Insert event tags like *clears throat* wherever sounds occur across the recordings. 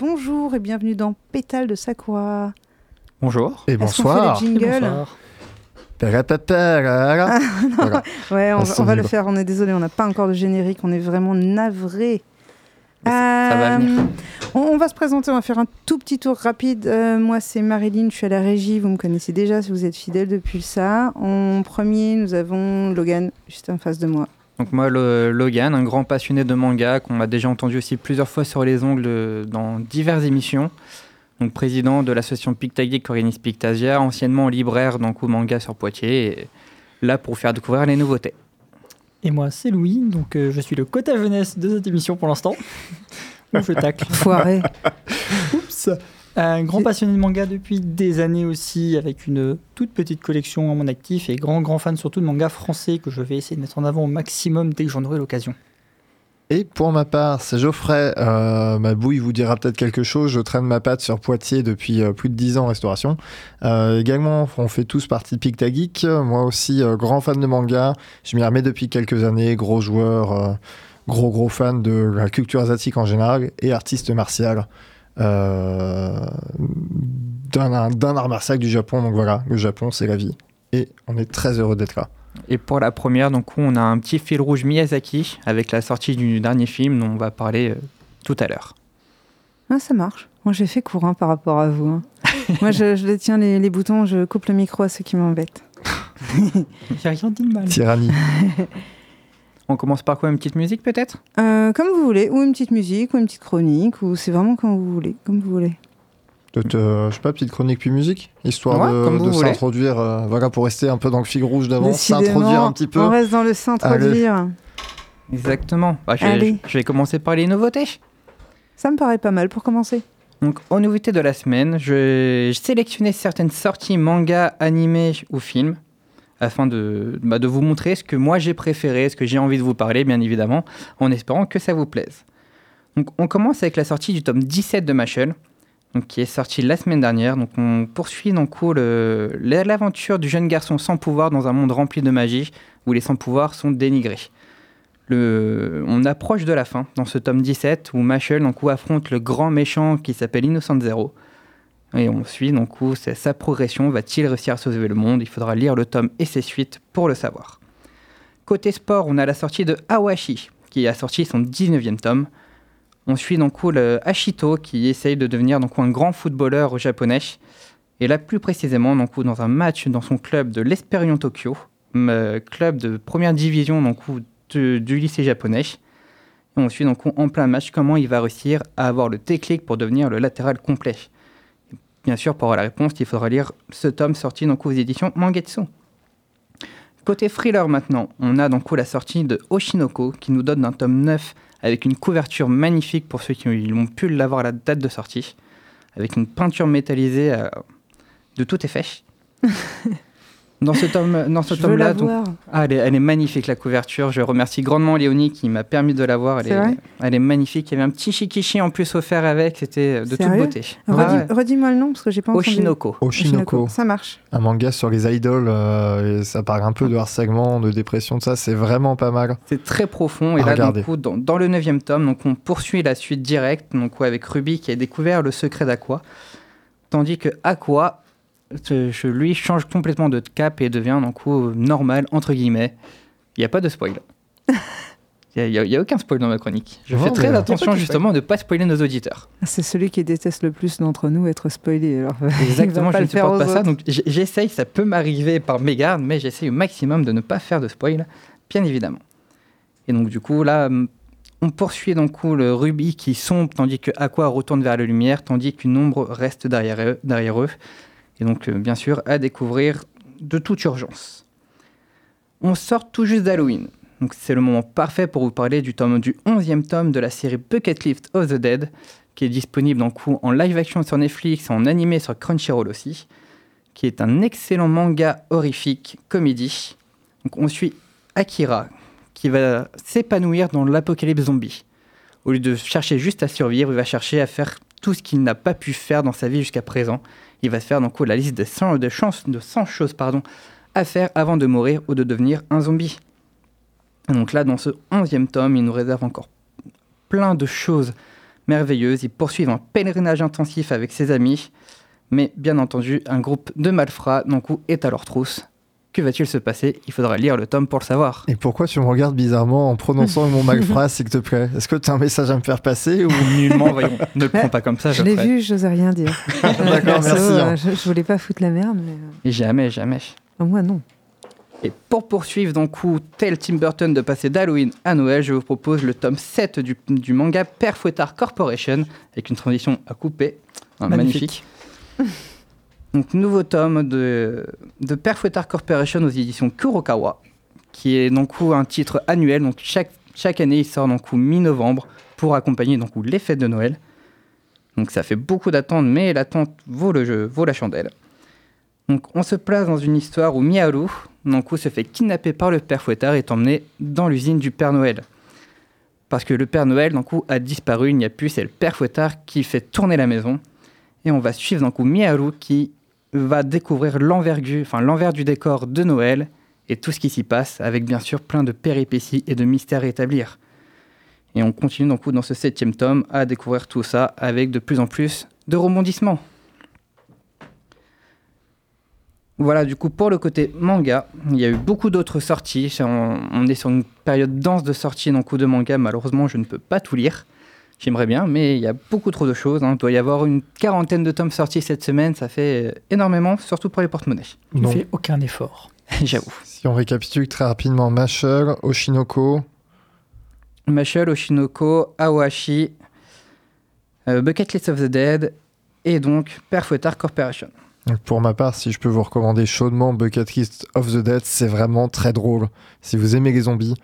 bonjour et bienvenue dans Pétale de Sakura. Bonjour. Et Est-ce qu'on bonsoir. fait les jingles Bonsoir. Voilà. Ouais, on, On va- le faire. On est désolé, on n'a pas encore de générique. On est vraiment navré. Ça- ça va venir. On, on va se présenter, on va faire un tout petit tour rapide. Euh, moi, c'est Marilyn, je suis à la régie. Vous me connaissez déjà si vous êtes fidèle depuis ça. En premier, nous avons Logan, juste en face de moi. Donc moi, le- Logan, un grand passionné de manga qu'on m'a déjà entendu aussi plusieurs fois sur les ongles dans diverses émissions. Donc président de l'association Pictageek Corénis Pictasia, anciennement libraire dans Coup Manga sur Poitiers, et là pour vous faire découvrir les nouveautés. Et moi, c'est Louis, donc euh, je suis le quota jeunesse de cette émission pour l'instant. *laughs* Où je tacle. Foiré. Oups Un grand passionné de manga depuis des années aussi, avec une toute petite collection à mon actif et grand, grand fan surtout de manga français que je vais essayer de mettre en avant au maximum dès que j'en aurai l'occasion. Et pour ma part, c'est Geoffrey. Euh, ma bouille vous dira peut-être quelque chose. Je traîne ma patte sur Poitiers depuis euh, plus de 10 ans en restauration. Euh, également, on fait tous partie de Picta Geek. Moi aussi, grand fan de manga. Je m'y remets depuis quelques années. Gros joueur, gros gros fan de la culture asiatique en général et artiste martial. Euh, d'un d'un art martial du Japon. Donc voilà, le Japon, c'est la vie. Et on est très heureux d'être là. Et pour la première, donc on a un petit fil rouge Miyazaki avec la sortie du dernier film dont on va parler euh, tout à l'heure. Ah, ça marche. Moi, j'ai fait courant par rapport à vous. hein. *laughs* Moi, je, je tiens les, les boutons, je coupe le micro à ceux qui m'embêtent. *laughs* J'ai rien dit de mal. Tyrannie. *laughs* On commence par quoi Une petite musique peut-être? Euh, comme vous voulez, ou une petite musique, ou une petite chronique, ou c'est vraiment comme vous voulez, comme vous voulez. Peut-être, euh, je sais pas, petite chronique puis musique, histoire Ouais, de, de s'introduire, euh, voilà, pour rester un peu dans le fil rouge d'avant, s'introduire un petit peu. On reste dans le s'introduire. Exactement. Bah, je, vais, Allez. je vais commencer par les nouveautés. Ça me paraît pas mal pour commencer. Donc, aux nouveautés de la semaine, je- j'ai sélectionné certaines sorties manga, animés ou films afin de, bah, de vous montrer ce que moi j'ai préféré, ce que j'ai envie de vous parler, bien évidemment, en espérant que ça vous plaise. On commence avec la sortie du tome 17 de Machel, qui est sorti la semaine dernière. Donc, on poursuit le- l'aventure du jeune garçon sans pouvoir dans un monde rempli de magie où les sans pouvoirs sont dénigrés. On approche de la fin dans ce tome 17 où Machel affronte le grand méchant qui s'appelle Innocent Zero. Et on suit donc c'est sa progression. Va-t-il réussir à sauver le monde? Il faudra lire le tome et ses suites pour le savoir. Côté sport, on a la sortie de Awashi qui a sorti son 19e tome. On suit donc où le Ashito qui essaye de devenir donc un grand footballeur japonais. Et là plus précisément donc dans un match dans son club de l'Esperion Tokyo, euh, club de première division donc du lycée japonais. On suit donc en plein match comment il va réussir à avoir le déclic pour devenir le latéral complet. Bien sûr, pour avoir la réponse, il faudra lire ce tome sorti donc aux éditions Mangetsu. Côté thriller maintenant, on a donc la sortie de Oshinoko qui nous donne un tome 9 avec une couverture magnifique pour ceux qui ont pu l'avoir à la date de sortie, avec une peinture métallisée euh, de tout effet. *laughs* Dans ce tome, dans ce Je veux la tome-là, donc, voir. ah, elle, est, elle est magnifique la couverture. Je remercie grandement Léonie qui m'a permis de la voir. Elle est, elle est magnifique. Il y avait un petit shikishi en plus offert avec. C'était de toute beauté. Redis-moi le nom parce que j'ai pas entendu. Oshinoko. Oshinoko, Ça marche. un manga sur les idoles, euh, et ça parle un peu de harcèlement, de dépression, de ça, c'est vraiment pas mal. C'est très profond. Et À là, regarder. donc, coup, dans, dans le neuvième tome, donc, on poursuit la suite directe donc, avec Ruby qui a découvert le secret d'Aqua. Tandis que Aqua, lui, change complètement de cap et devient donc, coup, normal, entre guillemets. Il n'y a pas de spoil. *laughs* Il n'y a, il y a aucun spoil dans ma chronique. Je Oh, fais très attention justement de ne pas spoiler nos auditeurs. Ah, C'est celui qui déteste le plus d'entre nous être spoilé. Alors, *laughs* Exactement, je ne supporte pas ça. Donc j'essaye, ça peut m'arriver par mégarde, mais j'essaye au maximum de ne pas faire de spoil, bien évidemment. Et donc du coup, là, on poursuit donc coup, le Ruby qui sombre, tandis que Aqua retourne vers la lumière, tandis qu'une ombre reste derrière eux. Derrière eux. Et donc, euh, bien sûr, à découvrir de toute urgence. On sort tout juste d'Halloween. C'est le moment parfait pour vous parler du, tome, du 11e tome de la série Bucket List of the Dead, qui est disponible en, coup, en live action sur Netflix, en animé sur Crunchyroll aussi, qui est un excellent manga horrifique, comédie. On suit Akira, qui va s'épanouir dans l'apocalypse zombie. Au lieu de chercher juste à survivre, il va chercher à faire tout ce qu'il n'a pas pu faire dans sa vie jusqu'à présent. Il va se faire donc la liste de 100, de chances, de 100 choses pardon, à faire avant de mourir ou de devenir un zombie. Donc là, dans ce onzième tome, il nous réserve encore plein de choses merveilleuse. Ils poursuivent un pèlerinage intensif avec ses amis. Mais bien entendu, un groupe de malfrats, est à leur trousse. Que va-t-il se passer? Il faudra lire le tome pour le savoir. Et pourquoi tu me regardes bizarrement en prononçant mon *laughs* malfrat, s'il te plaît? Est-ce que tu as un message à me faire passer ou *laughs* nullement Voyons, *laughs* ne le prends pas comme ça. Je l'ai vu, je n'osais rien dire. D'accord, merci. Hein. Je, je, voulais pas foutre la merde, mais. Euh, jamais, jamais. Moi, non. Et pour poursuivre, donc, tel Tim Burton de passer d'Halloween à Noël, je vous propose le tome 7 du, du manga Père Fouettard Corporation, avec une transition à couper. magnifique. Donc, nouveau tome de, de Père Fouettard Corporation aux éditions Kurokawa, qui est donc un titre annuel. Donc, chaque, chaque année, il sort donc mi-novembre pour accompagner donc les fêtes de Noël. Donc, ça fait beaucoup d'attente, mais l'attente vaut, le jeu, vaut la chandelle. Donc, on se place dans une histoire où Miaru, Nankou se fait kidnapper par le père Fouettard et est emmené dans l'usine du Père Noël. Parce que le Père Noël, Nankou, a disparu, il n'y a plus, c'est le père Fouettard qui fait tourner la maison. Et on va suivre Nankou Miaru qui va découvrir l'envers du décor de Noël et tout ce qui s'y passe, avec bien sûr plein de péripéties et de mystères à établir. Et on continue donc dans ce septième tome à découvrir tout ça avec de plus en plus de rebondissements. Voilà, du coup, pour le côté manga, il y a eu beaucoup d'autres sorties. On, est sur une période dense de sorties dans coup de manga. Malheureusement, je ne peux pas tout lire. J'aimerais bien, mais il y a beaucoup trop de choses. Hein. Il doit y avoir une quarantaine de tomes sortis cette semaine. Ça fait énormément, surtout pour les porte-monnaies. Tu ne fais aucun effort. *laughs* J'avoue. Si on récapitule très rapidement, Mashal, Oshinoko. Mashal, Oshinoko, Awashi, euh, Bucket List of the Dead et donc Perfouettard Corporation. Pour ma part, si je peux vous recommander chaudement Bucket List of the Dead, c'est vraiment très drôle. Si vous aimez les zombies,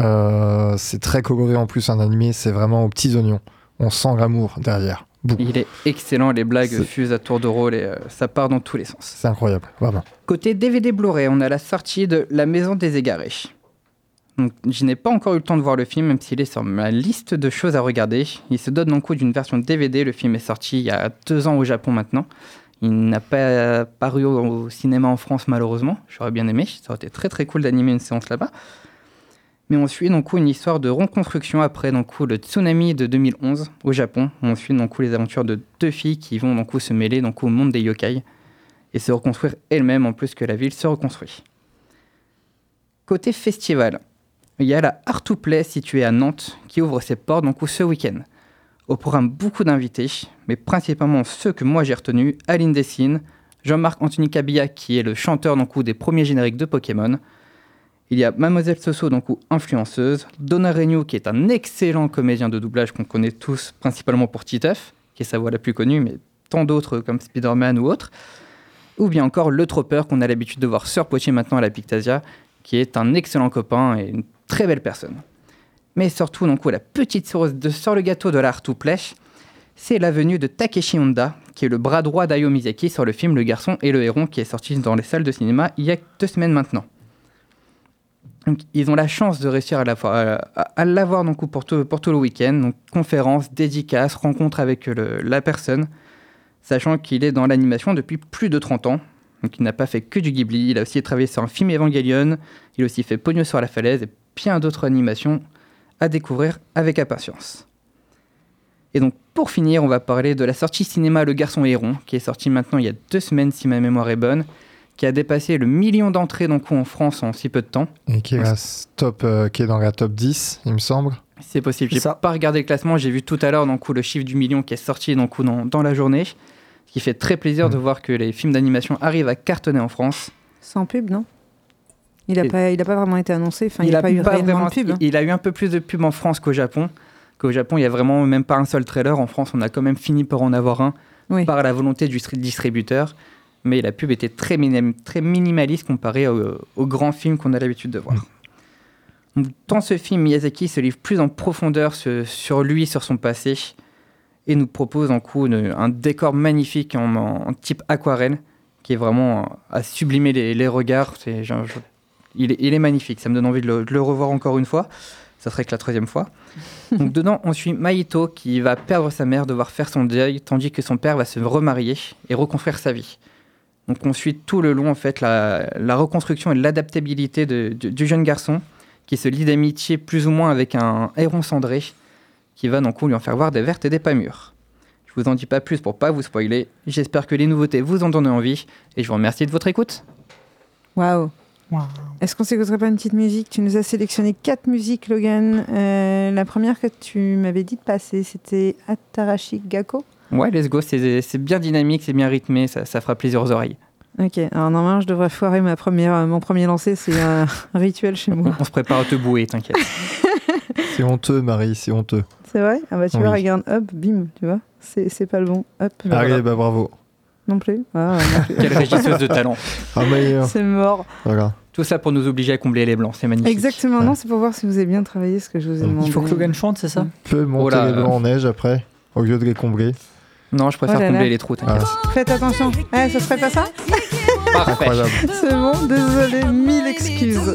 euh, c'est très coloré en plus, un animé, c'est vraiment aux petits oignons. On sent l'amour derrière. Il est excellent, les blagues fusent à tour de rôle et euh, ça part dans tous les sens. C'est incroyable, vraiment. Côté DVD Blu-ray, on a la sortie de La Maison des Égarés. Donc, je n'ai pas encore eu le temps de voir le film, même s'il est sur ma liste de choses à regarder. Il se donne donc coup d'une version DVD. Le film est sorti il y a deux ans au Japon maintenant. Il n'a pas paru au, cinéma en France malheureusement. J'aurais bien aimé. Ça aurait été très très cool d'animer une séance là-bas. Mais on suit donc une histoire de reconstruction après donc, le tsunami de 2011 au Japon. On suit donc les aventures de deux filles qui vont donc se mêler donc au monde des yokai et se reconstruire elles-mêmes en plus que la ville se reconstruit. Côté festival, il y a la Art to Play située à Nantes qui ouvre ses portes donc ce week-end. Au programme, beaucoup d'invités, mais principalement ceux que moi j'ai retenus Aline Dessine, Jean-Marc Anthony Cabilla, qui est le chanteur donc, des premiers génériques de Pokémon. Il y a Mademoiselle Soso, donc influenceuse, Donna Renew, qui est un excellent comédien de doublage qu'on connaît tous, principalement pour Titeuf, qui est sa voix la plus connue, mais tant d'autres comme Spider-Man ou autres. Ou bien encore Le Tropper, qu'on a l'habitude de voir sur Poitiers maintenant à la Pictasia, qui est un excellent copain et une très belle personne mais surtout donc, la petite de sur le gâteau de l'art tout plèche, c'est la venue de Takeshi Honda, qui est le bras droit d'Ayo Miyazaki sur le film Le Garçon et le Héron, qui est sorti dans les salles de cinéma il y a deux semaines maintenant. Ils ont la chance de réussir à l'avoir donc pour tout, le week-end, donc conférences, dédicaces, rencontres avec la personne, sachant qu'il est dans l'animation depuis plus de 30 ans. Donc il n'a pas fait que du Ghibli, il a aussi travaillé sur un film Evangelion, il a aussi fait Pogno sur la falaise et plein d'autres animations à découvrir avec impatience. Et donc pour finir, on va parler de la sortie cinéma Le Garçon Héron, qui est sorti maintenant il y a deux semaines si ma mémoire est bonne, qui a dépassé le million d'entrées donc en France en si peu de temps. Et qui est, top, euh, qui est dans la top 10, il me semble. C'est possible. J'ai pas regardé le classement, j'ai vu tout à l'heure donc, le chiffre du million qui est sorti donc, dans, dans la journée. Ce qui fait très plaisir de mm. voir que les films d'animation arrivent à cartonner en France. Sans pub, non? Il n'a pas, pas vraiment été annoncé. Enfin, il n'a pas eu vraiment de pub. Hein. Il a eu un peu plus de pub en France qu'au Japon. Qu'au Japon, il n'y a vraiment même pas un seul trailer. En France, on a quand même fini par en avoir un par la volonté du distributeur. Mais la pub était très, très minimaliste comparée aux au grands films qu'on a l'habitude de voir. Dans ce film, Miyazaki se livre plus en profondeur sur, lui, sur son passé, et nous propose en coup un décor magnifique en, type aquarelle, qui est vraiment à sublimer les, les regards. Il est, magnifique, ça me donne envie de le, revoir encore une fois. Ça serait que la troisième fois. *laughs* Donc dedans, on suit Maito qui va perdre sa mère, devoir faire son deuil, tandis que son père va se remarier et reconstruire sa vie. Donc on suit tout le long en fait la, reconstruction et l'adaptabilité du jeune garçon qui se lie d'amitié plus ou moins avec un héron cendré qui va donc lui en faire voir des vertes et des pas mûres. Je vous en dis pas plus pour pas vous spoiler. J'espère que les nouveautés vous ont donné envie et je vous remercie de votre écoute. Waouh. Waouh. Est-ce qu'on s'écouterait pas une petite musique? Tu nous as sélectionné quatre musiques, Logan. Euh, la première que tu m'avais dit de passer, c'était Atarashi Gakko. Ouais, let's go, c'est c'est bien dynamique, c'est bien rythmé, ça, ça fera plaisir aux oreilles. Ok, alors normalement je devrais foirer ma première, euh, mon premier lancer, c'est un *laughs* rituel chez moi. On se prépare à te bouer, t'inquiète. *laughs* C'est honteux, Marie, c'est honteux. C'est vrai? Ah bah tu Oui. vois, regarde, hop, bim, tu vois, c'est c'est pas le bon, hop, Allez, bah bravo. non plus? Ah, non plus. *laughs* Quelle régisseuse de talent. Ah, meilleur. c'est mort. Voilà. Tout ça pour nous obliger à combler les blancs, c'est magnifique. Exactement, Ouais. non, c'est pour voir si vous avez bien travaillé ce que je vous ai demandé. Il faut que Logan chante, c'est ça? Peut monter Oh là, les blancs euh. en neige après, au lieu de les combler. Non, je préfère Oh là là. combler les trous, t'inquiète. Ah, Faites attention. Eh, ce serait pas ça? Parfait. incroyable. *laughs* C'est bon, désolé, mille excuses.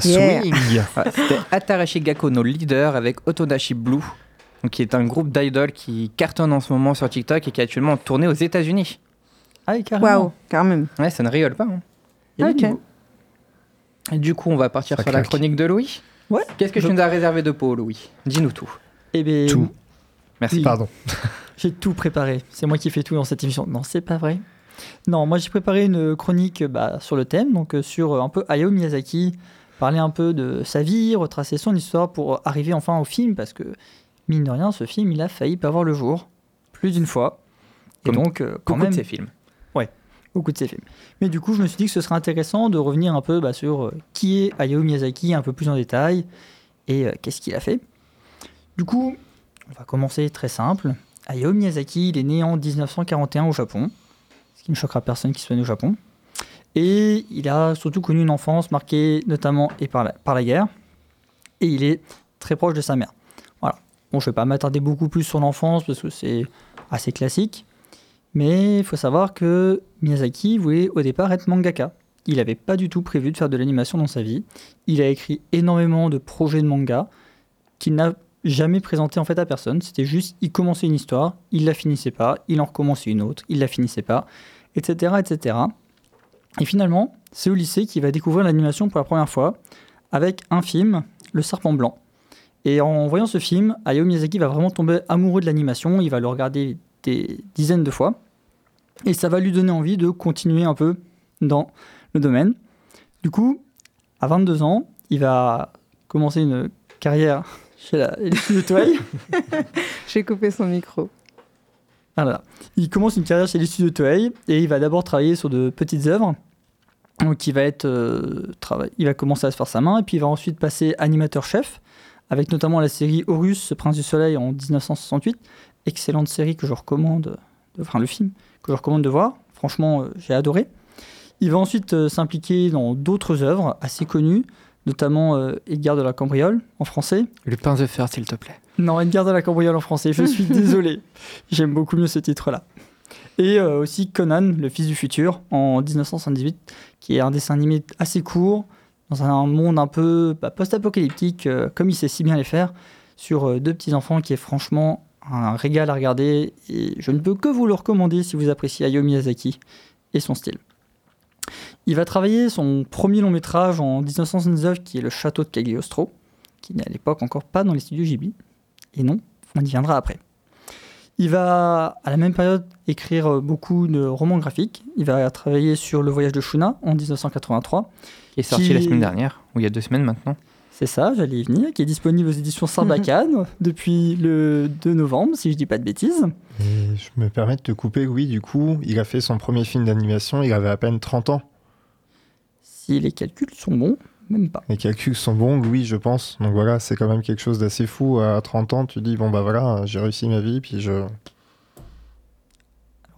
Ça Yeah. swing. *laughs* Ouais, C'était Atarashi Gakko, nos leaders, avec Otodashi Blue, donc, qui est un groupe d'idoles qui cartonne en ce moment sur TikTok et qui est actuellement tourné aux États-Unis. Ah, carrément. Waouh, quand même. Ouais, ça ne rigole pas. hein. Ok. du niveau. Et du coup, on va partir Ça sur la chronique de Louis. Ouais. Qu'est-ce que Je- tu nous as réservé de peau, Louis Dis-nous tout. Eh bien, Tout. Merci. Pardon. *laughs* J'ai tout préparé. C'est moi qui fais tout dans cette émission. Non, c'est pas vrai. Non, moi j'ai préparé une chronique bah, sur le thème, donc euh, sur euh, un peu Hayao Miyazaki, parler un peu de sa vie, retracer son histoire pour arriver enfin au film, parce que mine de rien, ce film il a failli pas voir le jour plus d'une fois. Et Comme donc, euh, quand Beaucoup même, de ces films. beaucoup de ses films. Mais du coup, je me suis dit que ce serait intéressant de revenir un peu bah, sur euh, qui est Hayao Miyazaki un peu plus en détail et euh, qu'est-ce qu'il a fait. Du coup, on va commencer très simple. Hayao Miyazaki, il est né en 1941 au Japon, ce qui ne choquera personne qui soit né au Japon. Et il a surtout connu une enfance marquée notamment et par, la, par la guerre. Et il est très proche de sa mère. Voilà. Bon, je ne vais pas m'attarder beaucoup plus sur l'enfance parce que c'est assez classique. Mais il faut savoir que Miyazaki voulait au départ être mangaka. Il n'avait pas du tout prévu de faire de l'animation dans sa vie. Il a écrit énormément de projets de manga qu'il n'a jamais présenté en fait à personne. C'était juste, il commençait une histoire, il la finissait pas, il en recommençait une autre, il la finissait pas, etc., etc. Et finalement, c'est au lycée qu'il va découvrir l'animation pour la première fois avec un film, Le Serpent Blanc. Et en voyant ce film, Hayao Miyazaki va vraiment tomber amoureux de l'animation, il va le regarder des dizaines de fois, et ça va lui donner envie de continuer un peu dans le domaine. Du coup, à 22 ans, il va commencer une carrière *laughs* chez la. *laughs* J'ai coupé son micro. Ah. Il commence une carrière chez les studios Toei et il va d'abord travailler sur de petites œuvres. Donc il va être euh, il va commencer à se faire sa main et puis il va ensuite passer animateur chef avec notamment la série Horus, ce prince du soleil en 1968, excellente série que je recommande de- enfin le film que je recommande de voir. Franchement, euh, j'ai adoré. Il va ensuite euh, s'impliquer dans d'autres œuvres assez connues, notamment euh, Edgar de la Cambriole en français. Le pain de fer, s'il te plaît. Non, Edgar de la Cambriole en français, je suis *laughs* désolé. J'aime beaucoup mieux ce titre-là. Et euh, aussi Conan, le fils du futur, en 1978, qui est un dessin animé assez court, dans un monde un peu bah, post-apocalyptique, euh, comme il sait si bien les faire, sur euh, deux petits-enfants qui est franchement un régal à regarder. Et je ne peux que vous le recommander si vous appréciez Hayao Miyazaki et son style. Il va travailler son premier long métrage en 1979, qui est Le Château de Cagliostro, qui n'est à l'époque encore pas dans les studios Ghibli. Et non, on y viendra après. Il va, à la même période, écrire euh, beaucoup de romans graphiques. Il va travailler sur Le voyage de Shuna en 1983. Qui est sorti Qui- la semaine dernière, ou il y a deux semaines maintenant. C'est ça, j'allais y venir, qui est disponible aux éditions Sarbacane *laughs* *laughs* depuis le 2 novembre, si je dis pas de bêtises. Et je me permets de te couper, oui, du coup, il a fait son premier film d'animation, il avait à peine 30 ans. Si les calculs sont bons, même pas. Les calculs sont bons, oui, je pense. Donc voilà, c'est quand même quelque chose d'assez fou. À 30 ans, tu dis, bon bah voilà, j'ai réussi ma vie, puis je... Alors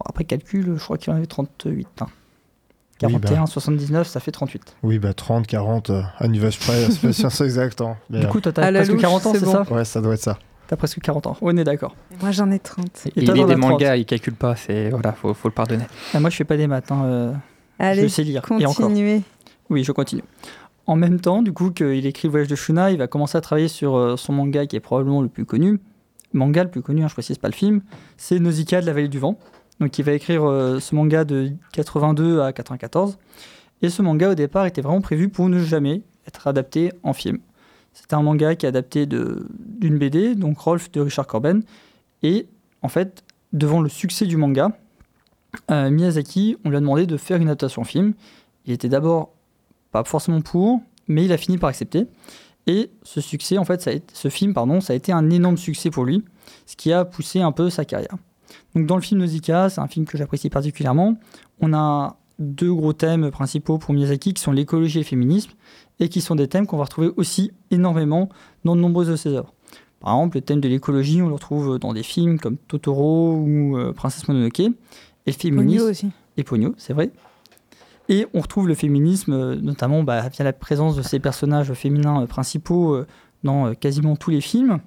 après calcul, je crois qu'il en avait 38. hein. Oui, 41, bah. 79, ça fait 38. Oui, bah 30, 40, euh, à niveau près, c'est pas *laughs* sûr c'est exact. hein. Mais, Du coup, toi, t'as presque louche, 40 ans, c'est bon. ça ouais, ça doit être ça. T'as presque 40 ans. On est d'accord. Moi, j'en ai 30. Et il lit des as 30. mangas, il calcule pas, c'est voilà, faut, faut le pardonner. Ah, moi, je fais pas des maths. hein, euh, je Allez, sais lire. Et encore. continuez. Oui, je continue. En même temps, du coup, qu'il écrit voyage de Shuna, il va commencer à travailler sur euh, son manga qui est probablement le plus connu. Manga le plus connu, hein, je précise pas le film. C'est Nausicaa de la vallée du vent. Donc, il va écrire euh, ce manga de 82 à 94. Et ce manga, au départ, était vraiment prévu pour ne jamais être adapté en film. C'était un manga qui est adapté d'une BD, donc Rolf de Richard Corben. Et en fait, devant le succès du manga, euh, Miyazaki, on lui a demandé de faire une adaptation film. Il était d'abord pas forcément pour, mais il a fini par accepter. Et ce succès, en fait, ça a été- ce film, pardon, ça a été un énorme succès pour lui, ce qui a poussé un peu sa carrière. Donc dans le film Nausicaa, c'est un film que j'apprécie particulièrement. On a deux gros thèmes principaux pour Miyazaki qui sont l'écologie et le féminisme, et qui sont des thèmes qu'on va retrouver aussi énormément dans de nombreuses de ses œuvres. Par exemple, le thème de l'écologie, on le retrouve dans des films comme Totoro ou euh, Princesse Mononoke. Et le féminisme, Pogno aussi. et Pogno, c'est vrai. Et on retrouve le féminisme, euh, notamment bah, via la présence de ces personnages féminins euh, principaux euh, dans quasiment tous les films,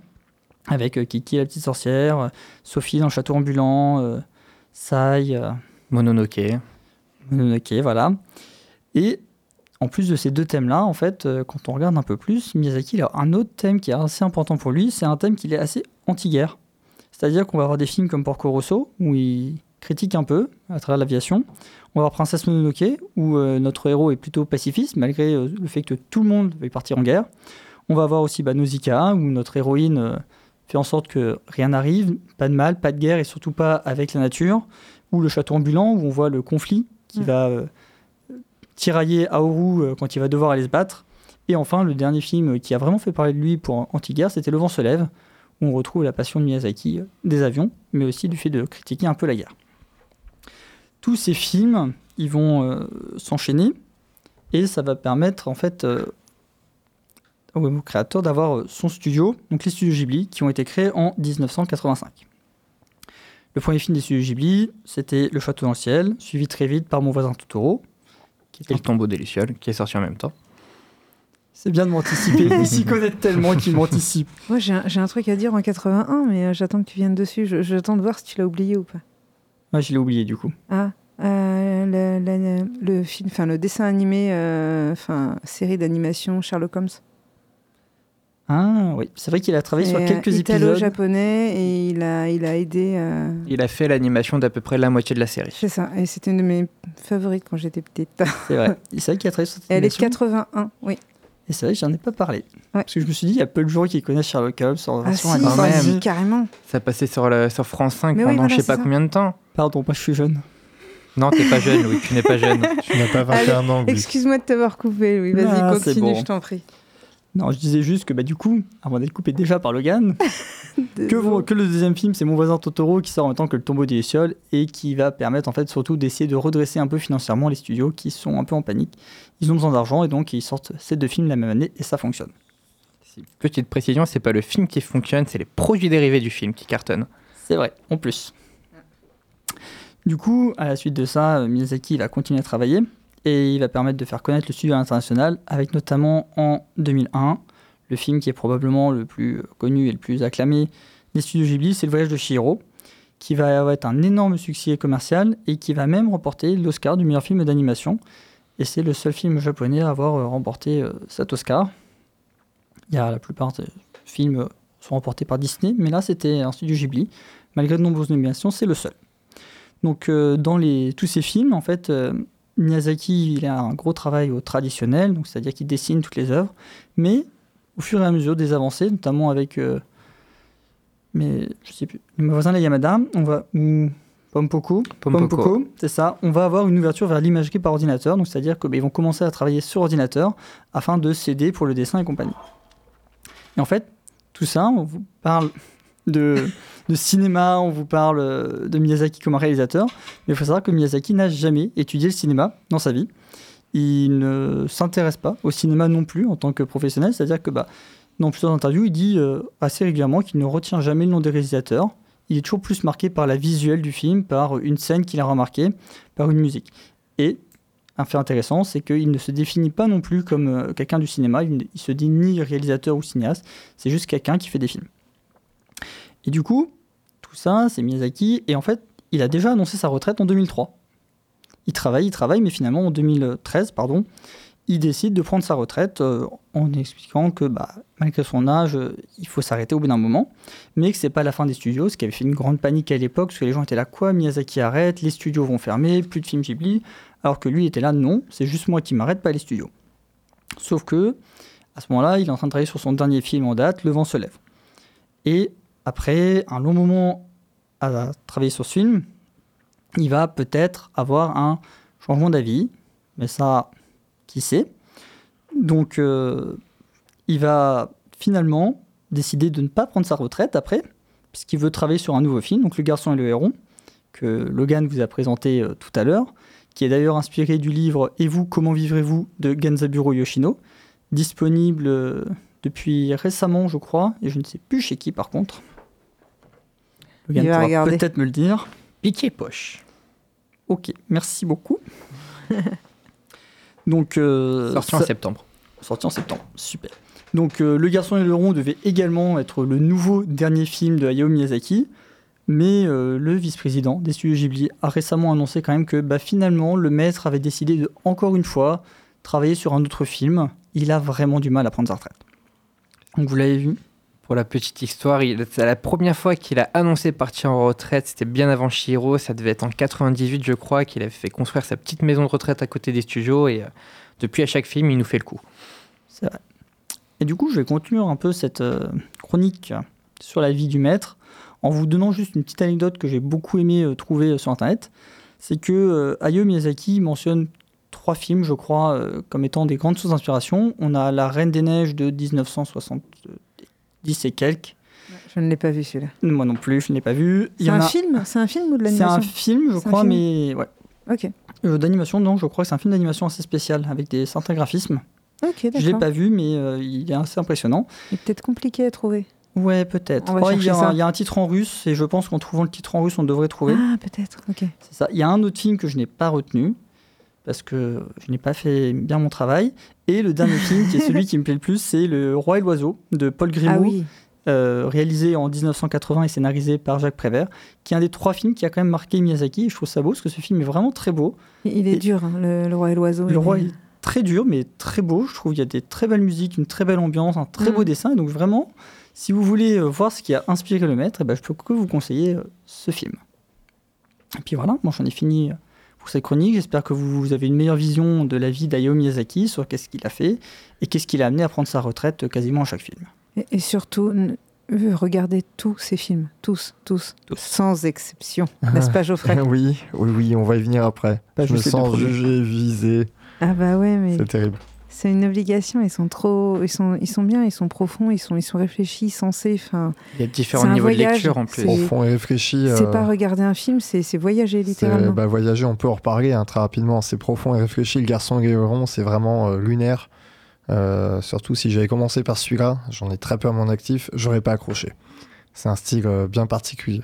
avec Kiki la petite sorcière, Sophie dans le château ambulant, Sai, Mononoke. Mononoke, voilà. Et en plus de ces deux thèmes-là, en fait, quand on regarde un peu plus, Miyazaki il a un autre thème qui est assez important pour lui, c'est un thème qui est assez anti-guerre. C'est-à-dire qu'on va avoir des films comme Porco Rosso, où il critique un peu à travers l'aviation. On va avoir Princesse Mononoke, où euh, notre héros est plutôt pacifiste, malgré euh, le fait que tout le monde veuille partir en guerre. On va avoir aussi bah, Nausicaa, où notre héroïne euh, fait en sorte que rien n'arrive, pas de mal, pas de guerre, et surtout pas avec la nature. Ou le château ambulant, où on voit le conflit qui va tirailler Aoru quand il va devoir aller se battre. Et enfin, le dernier film qui a vraiment fait parler de lui pour anti-guerre, c'était Le vent se lève, où on retrouve la passion de Miyazaki des avions, mais aussi du fait de critiquer un peu la guerre. Tous ces films, ils vont euh, s'enchaîner, et ça va permettre en fait euh, au créateur d'avoir euh, son studio, donc les studios Ghibli, qui ont été créés en 1985. Le premier film des studios Ghibli, c'était Le Château dans le ciel, suivi très vite par Mon voisin Totoro, qui était Et le tombeau des Lucioles, qui est sorti en même temps. C'est bien de m'anticiper. *laughs* Il s'y connaît tellement qu'il m'anticipe. Moi, j'ai un, truc à dire en 81, mais euh, j'attends que tu viennes dessus. Je- J'attends de voir si tu l'as oublié ou pas. Moi, je l'ai oublié du coup. Ah, euh, le, le- le film, enfin le dessin animé, euh, enfin série d'animation Sherlock Holmes. Ah oui, c'est vrai qu'il a travaillé sur C'est, quelques euh, épisodes. Italo-japonais et il a, il a aidé. euh, Il a fait l'animation d'à peu près la moitié de la série. C'est ça, et c'était une de mes favorites quand j'étais petite. C'est vrai. *laughs* C'est vrai qu'il a travaillé sur cette Et elle est de animation. 81, oui. Et c'est vrai que j'en ai pas parlé. Ouais. Parce que je me suis dit, il y a peu de gens qui connaissent Sherlock Holmes en Ah version si, animée. quand même. si, carrément. Ça passait sur, le- sur France 5 Mais oui, pendant voilà, je sais pas ça. combien de temps. Pardon, moi je suis jeune. Non, t'es pas jeune, Louis, tu n'es pas jeune. *laughs* Tu n'as pas 21 ans, Louis. Excuse-moi de t'avoir coupé, Louis. Vas-y, Ah, c'est continue, bon. je t'en prie. Non, je disais juste que bah, du coup, avant d'être coupé déjà par Logan, *laughs* que, vous- que le deuxième film, c'est Mon voisin Totoro qui sort en même temps que Le tombeau des Lucioles et qui va permettre en fait surtout d'essayer de redresser un peu financièrement les studios qui sont un peu en panique. Ils ont besoin d'argent et donc ils sortent ces deux films la même année et ça fonctionne. Petite précision, c'est pas le film qui fonctionne, c'est les produits dérivés du film qui cartonnent. C'est vrai, en plus. Du coup, à la suite de ça, euh, Miyazaki va continuer à travailler et il va permettre de faire connaître le studio à l'international avec notamment en 2001 le film qui est probablement le plus connu et le plus acclamé des studios Ghibli, c'est Le voyage de Chihiro, qui va être un énorme succès commercial et qui va même remporter l'Oscar du meilleur film d'animation. Et c'est le seul film japonais à avoir euh, remporté euh, cet Oscar. Il y a la plupart des films euh, sont remportés par Disney, mais là c'était un studio Ghibli. Malgré de nombreuses nominations, c'est le seul. Donc euh, dans les, tous ces films, en fait, euh, Miyazaki il a un gros travail au traditionnel, donc c'est-à-dire qu'il dessine toutes les œuvres, mais au fur et à mesure des avancées, notamment avec, euh, mais je sais plus, mes voisins les Yamada, on va ou Pompoko, Pompoko. c'est ça. On va avoir une ouverture vers l'imagerie par ordinateur, donc c'est-à-dire qu'ils vont commencer à travailler sur ordinateur afin de s'aider pour le dessin et compagnie. Et en fait, tout ça, on vous parle de, de cinéma, on vous parle euh, de Miyazaki comme un réalisateur, mais il faut savoir que Miyazaki n'a jamais étudié le cinéma dans sa vie. Il ne s'intéresse pas au cinéma non plus en tant que professionnel, c'est-à-dire que bah, dans plusieurs interviews, il dit euh, assez régulièrement qu'il ne retient jamais le nom des réalisateurs. Il est toujours plus marqué par la visuelle du film, par une scène qu'il a remarquée, par une musique. Et un fait intéressant, c'est qu'il ne se définit pas non plus comme euh, quelqu'un du cinéma, il il se dit ni réalisateur ou cinéaste, c'est juste quelqu'un qui fait des films. Et du coup, tout ça, c'est Miyazaki, et en fait, il a déjà annoncé sa retraite en 2003. Il travaille, il travaille, mais finalement, en 2013, pardon, il décide de prendre sa retraite euh, en expliquant que bah, malgré son âge, il faut s'arrêter au bout d'un moment, mais que c'est pas la fin des studios, ce qui avait fait une grande panique à l'époque, parce que les gens étaient là, quoi, Miyazaki arrête, les studios vont fermer, plus de films Ghibli, alors que lui était là, non, c'est juste moi qui m'arrête, pas les studios. Sauf que, à ce moment-là, il est en train de travailler sur son dernier film en date, Le vent se lève. Et après un long moment à travailler sur ce film, il va peut-être avoir un changement d'avis, mais ça, qui sait? Donc, euh, il va finalement décider de ne pas prendre sa retraite après, puisqu'il veut travailler sur un nouveau film, donc Le garçon et le héron, que Logan vous a présenté euh, tout à l'heure, qui est d'ailleurs inspiré du livre Et vous, comment vivrez-vous? de Genzaburo Yoshino, disponible euh, depuis récemment, je crois, et je ne sais plus chez qui par contre. Logan Il va pourra regarder. peut-être me le dire. Piqué poche. Ok, merci beaucoup. *laughs* Donc, euh, Sorti en ça- septembre. sorti en septembre, super. Donc, euh, Le Garçon et le Rond devait également être le nouveau dernier film de Hayao Miyazaki, mais euh, le vice-président des studios Ghibli a récemment annoncé quand même que bah, finalement, le maître avait décidé de, encore une fois, travailler sur un autre film. Il a vraiment du mal à prendre sa retraite. Donc, vous l'avez vu, Pour la petite histoire, c'est la première fois qu'il a annoncé partir en retraite, c'était bien avant Shiro, ça devait être en 98 je crois, qu'il avait fait construire sa petite maison de retraite à côté des studios et euh, depuis à chaque film il nous fait le coup. C'est vrai. Et du coup, je vais conclure un peu cette euh, chronique sur la vie du maître en vous donnant juste une petite anecdote que j'ai beaucoup aimé euh, trouver sur Internet. C'est que Hayao Miyazaki mentionne trois films, je crois, comme étant des grandes sources d'inspiration. On a La Reine des Neiges de 1970 et quelques. Je ne l'ai pas vu celui-là. Moi non plus, je ne l'ai pas vu. C'est un a- film? C'est un film ou de C'est un l'animation? film, je crois, film mais ouais. Ok. Euh, D'animation, non, je crois que c'est un film d'animation assez spécial avec des certains graphismes. Ok, Je l'ai d'accord. pas vu, mais euh, il est assez impressionnant. Il est peut-être compliqué à trouver. Ouais, peut-être. Il, y a un, il y a un titre en russe et je pense qu'en trouvant le titre en russe, on devrait trouver. Ah, peut-être. Ok. C'est ça. Il y a un autre film que je n'ai pas retenu parce que je n'ai pas fait bien mon travail. Et le dernier film, qui est celui qui me plaît le plus, c'est Le Roi et l'Oiseau de Paul Grimaud, Ah oui. euh, réalisé en 1980 et scénarisé par Jacques Prévert, qui est un des trois films qui a quand même marqué Miyazaki. Et je trouve ça beau parce que ce film est vraiment très beau. Il est Et- dur, hein, le, le roi et l'oiseau. Le Roi est- est très dur, mais très beau. Je trouve qu'il y a des très belles musiques, une très belle ambiance, un très beau Mhm. dessin. Et donc vraiment, si vous voulez euh, voir ce qui a inspiré le maître, eh ben, je peux que vous conseiller euh, ce film. Et puis voilà, moi j'en ai fini pour cette chronique. J'espère que vous avez une meilleure vision de la vie d'Hayao Miyazaki sur qu'est-ce qu'il a fait et qu'est-ce qu'il a amené à prendre sa retraite quasiment à chaque film. Et, et surtout, euh, regardez tous ces films, tous, tous, Tous. sans exception, n'est-ce pas Geoffrey *laughs* oui, oui, oui, on va y venir après. Pas je me sens jugé, visé. Ah bah ouais, mais C'est terrible. C'est une obligation. Ils sont trop, ils sont, ils sont bien, ils sont profonds, ils sont, ils sont réfléchis, sensés. Enfin, Il y a différents niveaux de lecture en plus. c'est- Profond et réfléchi. c'est euh, pas regarder un film, c'est c'est voyager littéralement. bah, voyager, on peut en reparler hein, très rapidement. C'est profond et réfléchi. Le garçon guéron, c'est vraiment euh, lunaire. Euh, surtout si j'avais commencé par celui-là, j'en ai très peu à mon actif, j'aurais pas accroché. C'est un style euh, bien particulier.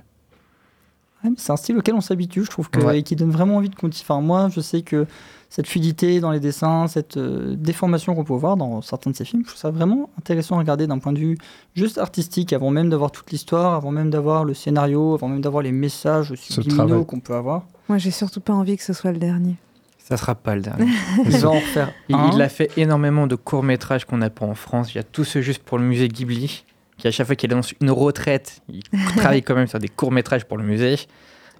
C'est un style auquel on s'habitue, je trouve, que, Ouais. et qui donne vraiment envie de continuer. Enfin, moi, je sais que cette fluidité dans les dessins, cette euh, déformation qu'on peut voir dans certains de ces films, je trouve ça vraiment intéressant à regarder d'un point de vue juste artistique, avant même d'avoir toute l'histoire, avant même d'avoir le scénario, avant même d'avoir les messages subliminaux qu'on peut avoir. Moi, j'ai surtout pas envie que ce soit le dernier. Ça sera pas le dernier. *laughs* Il en un. a fait énormément de courts-métrages qu'on n'a pas en France. Il y a tout ce juste pour le musée Ghibli, qui à chaque fois qu'il annonce une retraite, il *laughs* travaille quand même sur des courts-métrages pour le musée. Et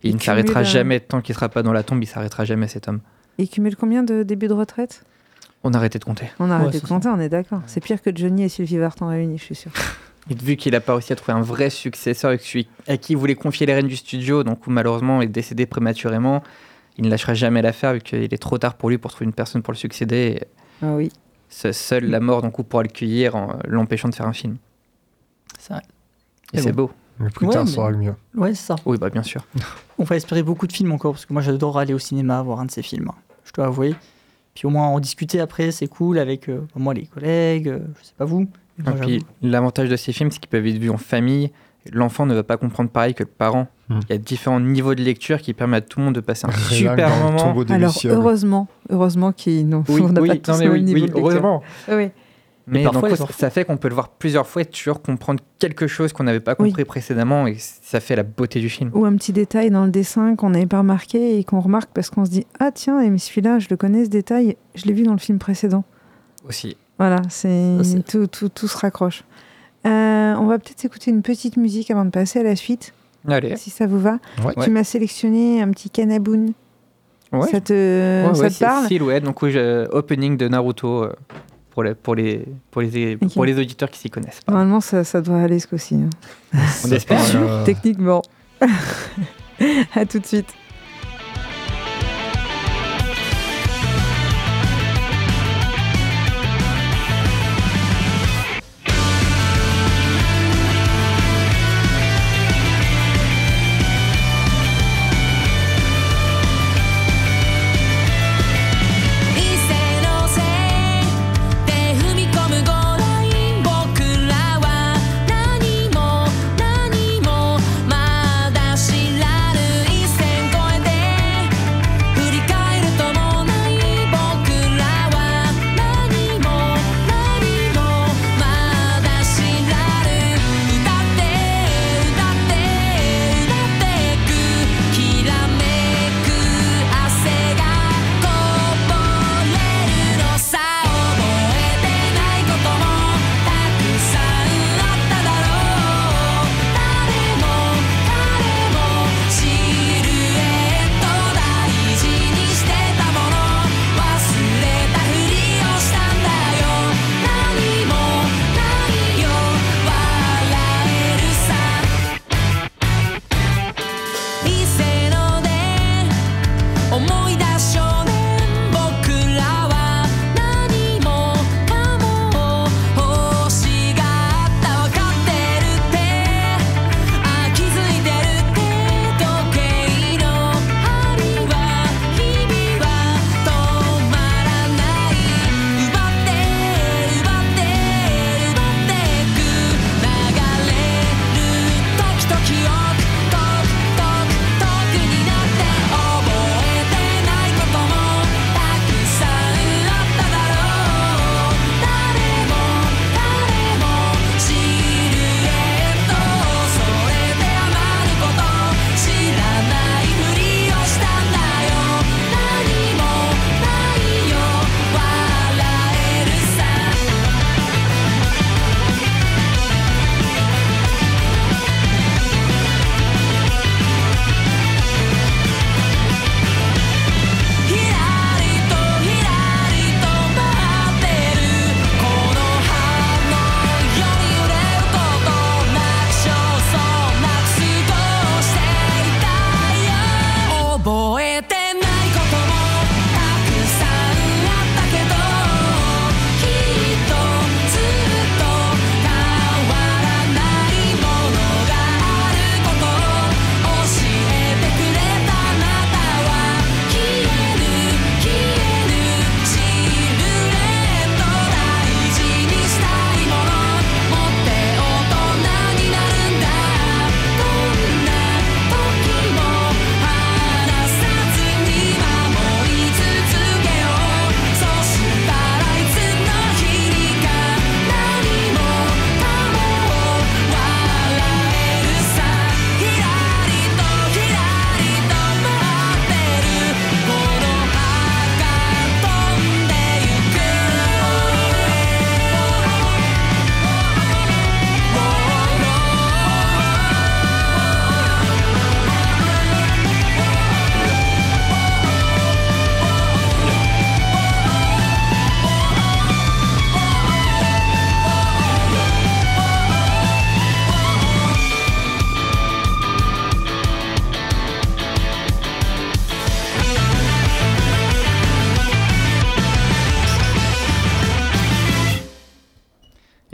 il, Il ne s'arrêtera cumule, euh, jamais tant qu'il sera pas dans la tombe, il s'arrêtera jamais cet homme. Il cumule combien de débuts de retraite? On a arrêté de compter. On a arrêté de compter, on est d'accord. C'est pire que Johnny et Sylvie Vartan réunis, je suis sûr. *laughs* Et vu qu'il n'a pas réussi à trouver un vrai successeur et que celui à qui il voulait confier les rênes du studio, donc où malheureusement il est décédé prématurément, il ne lâchera jamais l'affaire vu qu'il est trop tard pour lui pour trouver une personne pour le succéder. Et Ah oui. se- seule la mort donc, pourra le cueillir en l'empêchant de faire un film. C'est vrai. Et c'est beau. Mais plus Ouais, tard mais- sera le mieux. Ouais, c'est ça. Oui, bah bien sûr. *laughs* On va espérer beaucoup de films encore, parce que moi j'adore aller au cinéma voir un de ces films, hein, je dois avouer. Puis au moins en discuter après, c'est cool avec euh, moi les collègues, euh, je sais pas vous. Et moi, puis l'avantage de ces films, c'est qu'ils peuvent être vus en famille. L'enfant ne va pas comprendre pareil que le parent. Hmm. Il y a différents niveaux de lecture qui permettent à tout le monde de passer un *laughs* super le moment. tombeau des Alors, Lucioles. heureusement, heureusement qu'ils n'ont Oui, on n'a oui, pas non, tous mais le oui, même niveau oui, de lecture. heureusement. Oui. Mais parfois, donc, ça- fait qu'on peut le voir plusieurs fois et toujours comprendre quelque chose qu'on n'avait pas compris précédemment et ça fait la beauté du film. Ou un petit détail dans le dessin qu'on n'avait pas remarqué et qu'on remarque parce qu'on se dit Ah tiens, mais celui-là, je le connais ce détail, je l'ai vu dans le film précédent. Aussi. Voilà, c'est tout, tout, tout se raccroche. Euh, on va peut-être écouter une petite musique avant de passer à la suite, Allez. si ça vous va. Ouais. Tu m'as sélectionné un petit Kanaboon. Ouais. Ça te, Ouais, ça ouais, te parle? Silhouette, donc oui, opening de Naruto euh, pour les, pour les, pour les, Ok. pour les auditeurs qui s'y connaissent pas. Normalement, ça, ça devrait aller ce coup-ci. hein. On *laughs* espère. Techniquement. *laughs* à tout de suite.「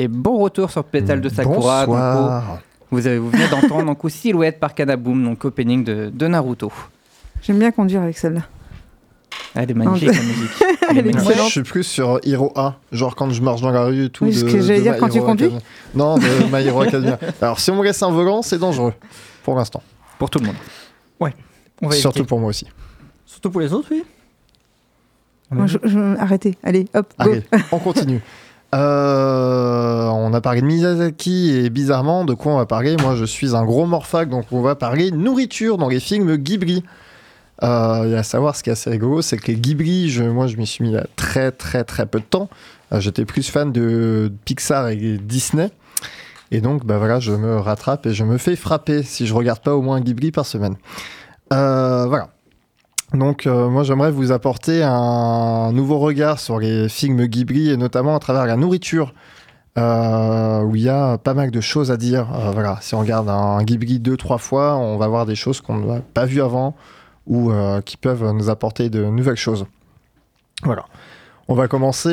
Et bon retour sur Pétale de Sakura. donc, Bonsoir. oh, vous, avez, vous venez d'entendre donc, oh, Silhouette par Kanaboom, donc opening de, de Naruto. J'aime bien conduire avec celle-là. Elle est magnifique la musique. *laughs* Elle est magnifique. Je suis plus sur Hero A, genre quand je marche dans la rue et tout. Oui, ce de- que j'allais dire quand tu conduis. Academia. Non, de *laughs* My Hero Academia. Alors, si on me laisse un volant, c'est dangereux, pour l'instant. Pour tout le monde. On va Surtout éviter. pour moi aussi. Surtout pour les autres, oui. Moi, je, je- Arrêtez, allez, hop, go. Allez, on continue. *laughs* Euh, on a parlé de Miyazaki et bizarrement, de quoi on va parler Moi, je suis un gros morphag, donc on va parler nourriture dans les films Ghibli. Euh, et à savoir, ce qui est assez rigolo, c'est que les Ghibli, je, moi, je m'y suis mis il y a très, très, très peu de temps. Euh, J'étais plus fan de Pixar et Disney. Et donc, bah voilà, je me rattrape et je me fais frapper si je regarde pas au moins Ghibli par semaine. Euh, voilà. Donc, euh, moi, j'aimerais vous apporter un nouveau regard sur les films Ghibli et notamment à travers la nourriture, euh, où il y a pas mal de choses à dire. Euh, voilà, si on regarde un Ghibli deux, trois fois, on va voir des choses qu'on n'a pas vues avant ou qui peuvent nous apporter de nouvelles choses. Voilà. On va commencer.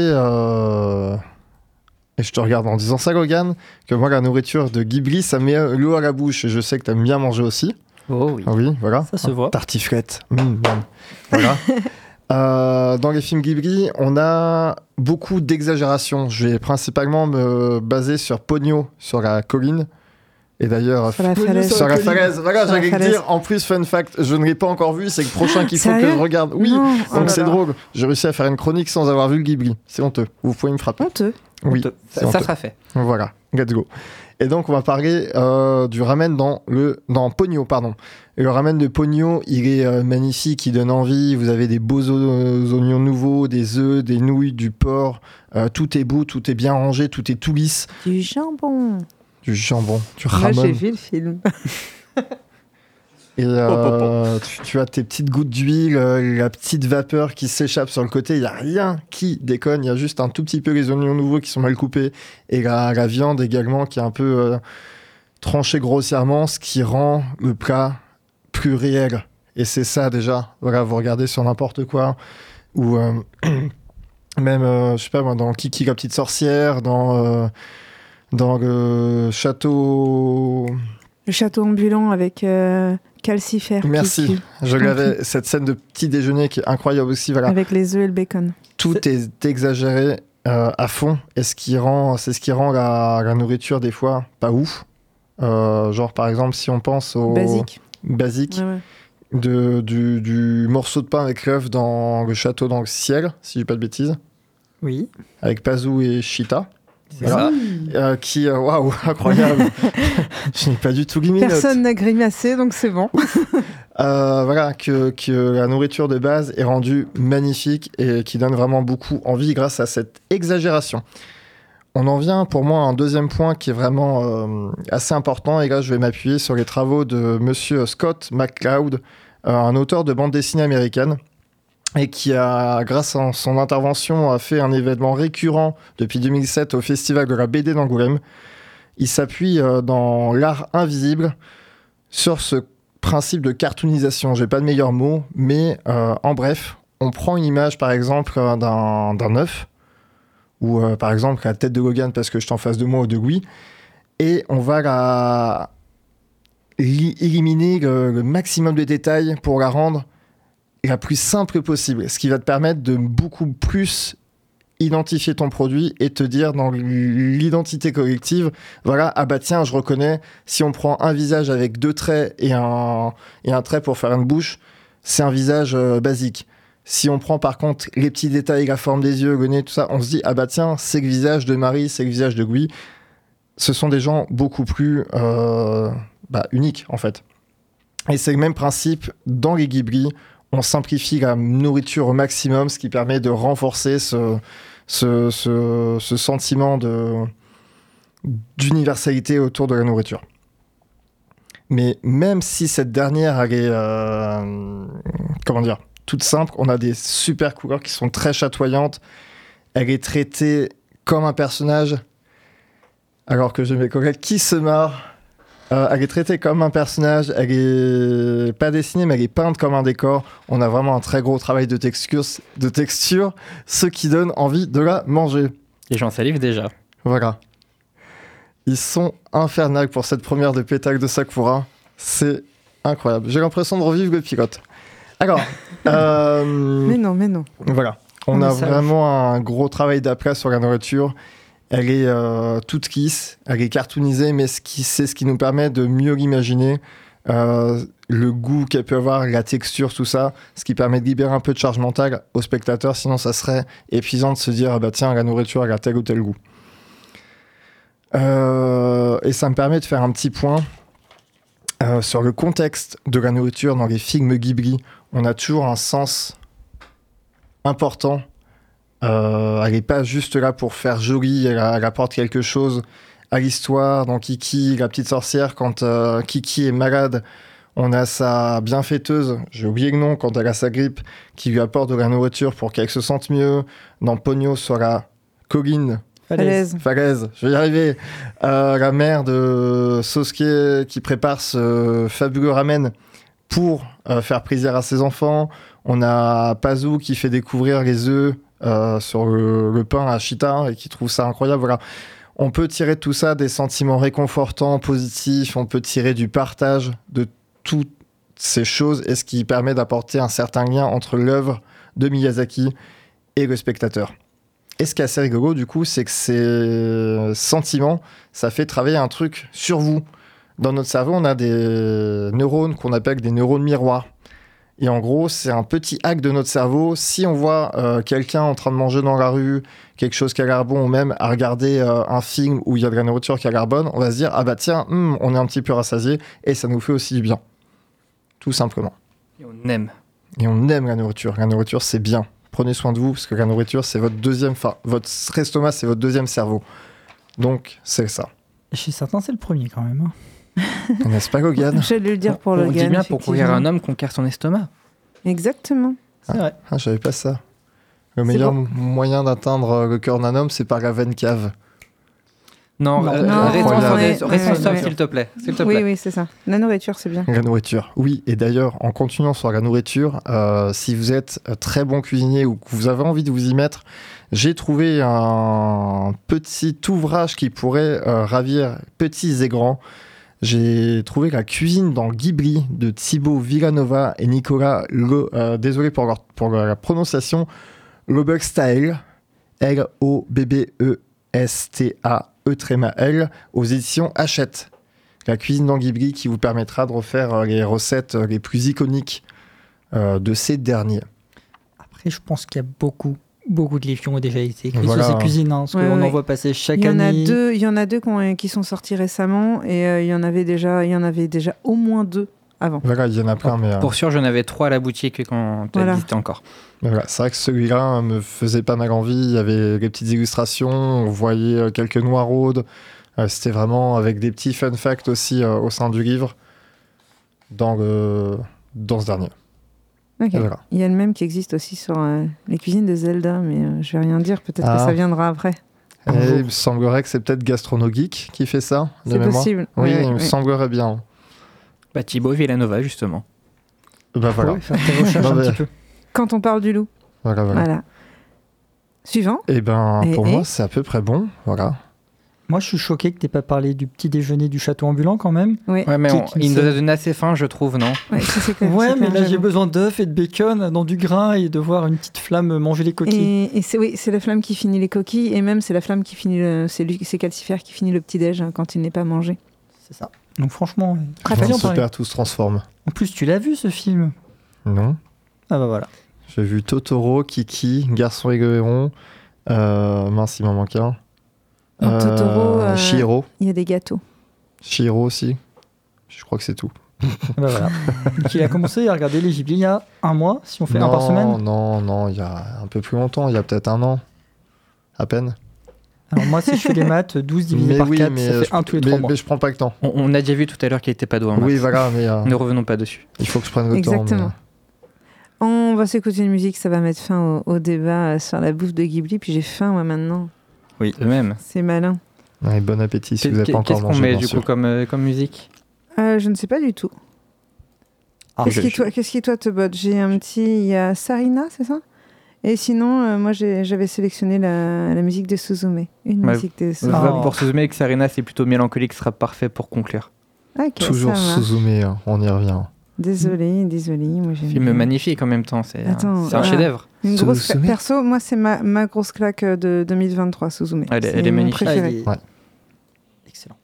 Et je te regarde en disant ça, Logan, que moi, la nourriture de Ghibli, ça met l'eau à la bouche. Et je sais que tu aimes bien manger aussi. Oh oui. Ah Oui, voilà. Ça se voit. Tartiflette. Mmh, miam. voilà. *laughs* Euh, dans les films Ghibli, on a beaucoup d'exagération. Je vais principalement me baser sur Pogno, sur la colline. Et d'ailleurs, Sur la falaise. sur la falaise. Voilà, j'allais dire. En plus, fun fact, je ne l'ai pas encore vu. C'est le prochain qu'il faut que je regarde. Oui, Non, oh donc là c'est drôle. J'ai réussi à faire une chronique sans avoir vu le Ghibli. C'est honteux. Vous pouvez me frapper. Honteux. Oui, Honteux. Ça, ça sera fait. Voilà, let's go. Et donc on va parler euh, du ramen dans le dans Pogno, pardon. Et le ramen de Pogno, il est euh, magnifique, il donne envie. Vous avez des beaux o- oignons nouveaux, des œufs, des nouilles, du porc. Euh, tout est beau, tout est bien rangé, tout est tout lisse. Du jambon. Du jambon, du Moi, j'ai ramen. vu le film. *laughs* Et euh, tu, tu as tes petites gouttes d'huile, euh, la petite vapeur qui s'échappe sur le côté. Il n'y a rien qui déconne. Il y a juste un tout petit peu les oignons nouveaux qui sont mal coupés. Et la, la viande également qui est un peu euh, tranchée grossièrement, ce qui rend le plat plus réel. Et c'est ça déjà. Voilà, vous regardez sur n'importe quoi. Ou euh, *clears throat* même, euh, je sais pas moi, dans Kiki la petite sorcière, dans, euh, dans le château. Le château ambulant avec euh, calcifère. qui Merci. tue, Je l'avais, cette scène de petit déjeuner qui est incroyable aussi. Voilà, Avec les œufs et le bacon. tout est exagéré euh, à fond. Et ce qui rend, c'est ce qui rend la, la nourriture des fois pas ouf. Euh, genre par exemple, si on pense au Basique. basique Ouais, ouais. de, du, du morceau de pain avec l'œuf dans le château dans le ciel, si je dis pas de bêtises, Oui. avec Pazou et Chita, C'est Voilà. Euh, qui, euh, waouh, *laughs* incroyable. je n'ai pas du tout. Personne n'a grimacé, donc c'est bon. *laughs* Euh, voilà, que, que la nourriture de base est rendue magnifique et qui donne vraiment beaucoup envie grâce à cette exagération. On en vient pour moi à un deuxième point qui est vraiment euh, assez important et là je vais m'appuyer sur les travaux de monsieur Scott McCloud, euh, un auteur de bande dessinée américaine et qui a, grâce à son intervention, a fait un événement récurrent depuis 2007 au Festival de la BD d'Angoulême. Il s'appuie euh, dans l'art invisible sur ce principe de cartoonisation. J'ai pas de meilleur mot, mais euh, en bref, on prend une image par exemple euh, d'un œuf, ou par exemple la tête de Logan parce que je t'en face de moi ou de Louis, et on va la li- éliminer le, le maximum de détails pour la rendre la plus simple possible, ce qui va te permettre de beaucoup plus identifier ton produit et te dire dans l'identité collective, voilà, ah bah tiens, je reconnais, si on prend un visage avec deux traits et un, et un trait pour faire une bouche, c'est un visage euh, basique. Si on prend par contre les petits détails, la forme des yeux, le nez, tout ça, on se dit, ah bah tiens, c'est le visage de Marie, c'est le visage de Louis. Ce sont des gens beaucoup plus euh, bah, uniques en fait. Et c'est le même principe dans les Ghibli. On simplifie la nourriture au maximum, ce qui permet de renforcer ce, sentiment de d'universalité autour de la nourriture. Mais même si cette dernière, elle est, euh, comment dire, toute simple, on a des super couleurs qui sont très chatoyantes. Elle est traitée comme un personnage, alors que j'ai mes collègues qui se marrent. Euh, elle est traitée comme un personnage, elle est pas dessinée, mais elle est peinte comme un décor. On a vraiment un très gros travail de texture, de texture ce qui donne envie de la manger. Et j'en salive déjà. Voilà. Ils sont infernales pour cette première de pétacle de Sakura. C'est incroyable. J'ai l'impression de revivre le pilote. Alors, *laughs* euh, Mais non, mais non. voilà. On On a vraiment un gros travail d'après sur la nourriture. Elle est euh, toute kiss, elle est cartoonisée, mais c'est ce qui nous permet de mieux l'imaginer. Euh, le goût qu'elle peut avoir, la texture, tout ça, ce qui permet de libérer un peu de charge mentale au spectateur. Sinon, ça serait épuisant de se dire ah bah tiens, la nourriture, elle a tel ou tel goût. Euh, et ça me permet de faire un petit point euh, sur le contexte de la nourriture dans les films Ghibli. On a toujours un sens important. Euh, elle n'est pas juste là pour faire joli, elle, elle apporte quelque chose à l'histoire. Dans Kiki, la petite sorcière, quand euh, Kiki est malade, on a sa bienfaiteuse, j'ai oublié le nom, quand elle a sa grippe, qui lui apporte de la nourriture pour qu'elle se sente mieux. Dans Pogno, sur la colline, Falaise. Falaise, je vais y arriver. Euh, la mère de Sosuke qui prépare ce fabuleux ramen pour faire plaisir à ses enfants. On a Pazu qui fait découvrir les œufs euh, sur le, pain à Chita et qui trouve ça incroyable. Voilà. On peut tirer tout ça des sentiments réconfortants, positifs. On peut tirer du partage de toutes ces choses et ce qui permet d'apporter un certain lien entre l'œuvre de Miyazaki et le spectateur. Et ce qui est assez rigolo, du coup, c'est que ces sentiments, ça fait travailler un truc sur vous. Dans notre cerveau, on a des neurones qu'on appelle des neurones miroirs. Et en gros, c'est un petit hack de notre cerveau. Si on voit euh, quelqu'un en train de manger dans la rue, quelque chose qui a l'air bon, ou même à regarder euh, un film où il y a de la nourriture qui a l'air bonne, on va se dire Ah bah tiens, hum, on est un petit peu rassasié et ça nous fait aussi du bien. Tout simplement. Et on aime. Et on aime la nourriture. La nourriture, c'est bien. Prenez soin de vous, parce que la nourriture, c'est votre deuxième... Enfin, votre estomac, c'est votre deuxième cerveau. Donc, c'est ça. Chez certains, c'est le premier quand même. hein. N'est-ce pas, Gogan *laughs* J'allais le dire pour on Logan. dit bien pour courir un homme qu'on son estomac. Exactement. C'est vrai. ah, Je savais pas ça. Le meilleur bon. moyen d'atteindre euh, le cœur d'un homme, c'est par la veine cave. Non, Non. euh, Non, restons ouais. s'il te plaît. S'il te Oui, plaît. oui, c'est ça. La nourriture, c'est bien. La nourriture. Oui, et d'ailleurs, en continuant sur la nourriture, euh, si vous êtes euh, très bon cuisinier ou que vous avez envie de vous y mettre, j'ai trouvé un petit ouvrage qui pourrait euh, ravir petits et grands. J'ai trouvé la cuisine dans Ghibli de Thibaut Villanova et Nicolas euh, désolé pour, la prononciation, Style, L-O-B-B-E-S-T-A-E tréma L, aux éditions Hachette la cuisine dans Ghibli qui vous permettra de refaire euh, les recettes euh, les plus iconiques de ces derniers. Après, je pense qu'il y a beaucoup, beaucoup de livres qui ont déjà été écrits Voilà. sur ces cuisines. hein, parce Ouais, qu'on ouais. en voit passer chaque Il y en a année. deux, il y en a deux qui, ont- qui sont sortis récemment et euh, il y en avait déjà, il y en avait déjà au moins deux avant. Voilà, il y en a plein, mais, euh, Pour sûr, j'en avais trois à la boutique quand tu Voilà. existais encore. voilà, c'est vrai que celui-là me faisait pas mal envie. Il y avait les petites illustrations, on voyait euh, quelques noiraudes. Euh, C'était vraiment avec des petits fun facts aussi euh, au sein du livre dans, le, dans ce dernier. Voilà. Il y a le même qui existe aussi sur euh, les cuisines de Zelda, mais euh, je vais rien dire. Peut-être Ah. que ça viendra après. Et Bonjour. il me semblerait que c'est peut-être Gastronogeek qui fait ça, C'est possible. Oui, il me semblerait bien. Bah, Thibaut Villanova, justement. Bah voilà, Ouais, Non, mais- peu. Quand on parle du loup. voilà, voilà. Voilà. Suivant. Et ben Et- pour et moi, c'est à peu près bon. Voilà. Moi, je suis choqué que tu pas parlé du petit déjeuner du château ambulant quand même. Oui. Ouais, mais on- il me nous a donné assez faim, je trouve, non? Ouais, ça, c'est clair, Ouais, mais là, j'ai besoin d'œufs et de bacon dans du grain et de voir une petite flamme manger les coquilles. Et, et c'est oui, c'est la flamme qui finit les coquilles et même c'est la flamme qui finit le, c'est lui, c'est Calcifère qui finit le petit déj hein, quand il n'est pas mangé. C'est ça. Donc, franchement, Très super, tout se transforme. En plus, tu l'as vu ce film? Non. Ah bah voilà. J'ai vu Totoro, Kiki, Garçon et le héron. Euh, mince, il m'en manque un. Dans Totoro, euh. Il y a des gâteaux. Chihiro aussi. Je crois que c'est tout. *laughs* Bah voilà. Donc, il a commencé à regarder les Ghibli il y a un mois, si on fait un par Non, semaine. Non, non, il y a un peu plus longtemps, il y a peut-être un an. À peine. Alors moi, si je fais les *laughs* maths, 12 divisé mais par oui, 4, mais, ça euh, fait je, un tous les mais, 3 mois. mais je prends pas le temps. on, on a déjà vu tout à l'heure qu'il était pas doué en Oui, maths. voilà, mais euh, Ne revenons pas dessus. il faut que je prenne le Exactement. temps. On va s'écouter une musique, ça va mettre fin au, au débat euh, sur la bouffe de Ghibli. Puis j'ai faim moi maintenant. Oui, eux-mêmes. C'est malin. Bon appétit si vous n'avez pas encore Qu'est-ce qu'on met du sûr. coup euh, comme, musique euh, je ne sais pas du tout. Ah, qu'est-ce qui, toi- te botte? J'ai un petit. Il y a Sarina, c'est ça? Et sinon, euh, moi, j'avais sélectionné la, musique de Suzume. Une bah, musique de Suzume. va Pour Suzume Sarina, c'est plutôt mélancolique, ce sera parfait pour conclure. Toujours. Suzume, hein, on y revient. Désolé, désolé. Film magnifique en même temps, c'est un, chef-d'œuvre. Grosse perso, moi c'est ma, ma, grosse claque de 2023, Suzume. Elle, elle est magnifique. Excellent.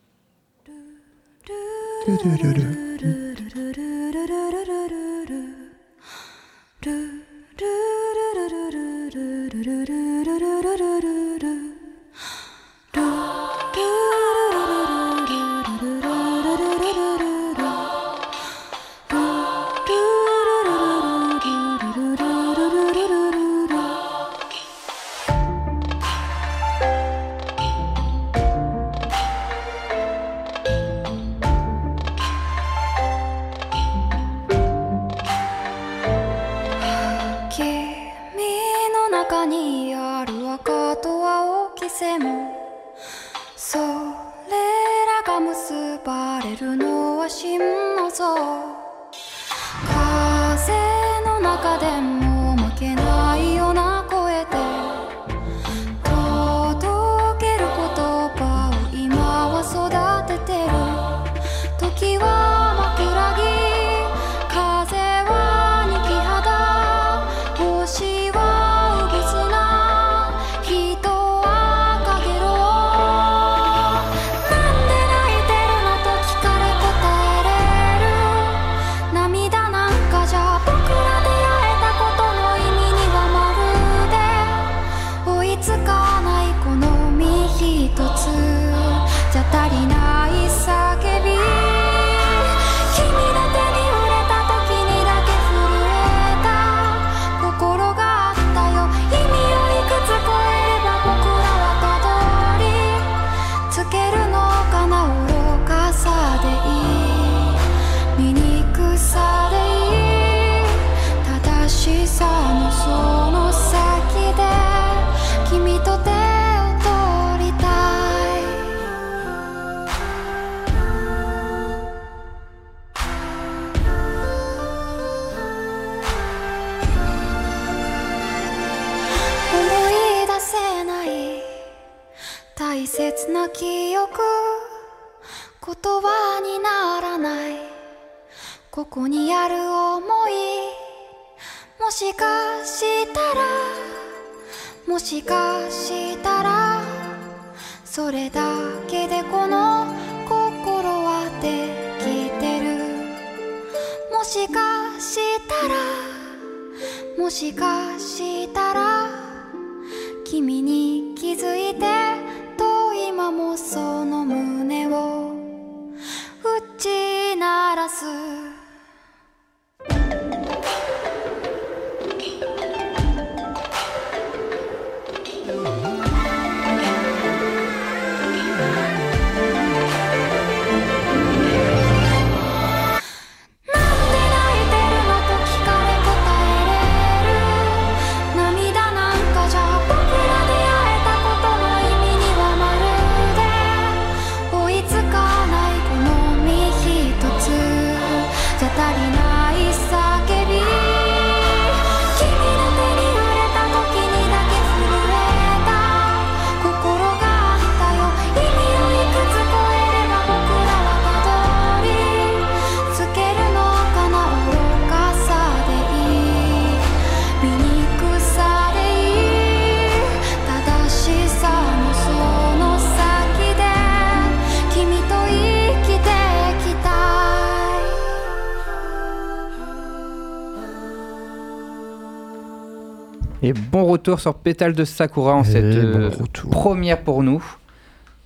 retour sur Pétale de Sakura en eh, cette euh, première pour nous.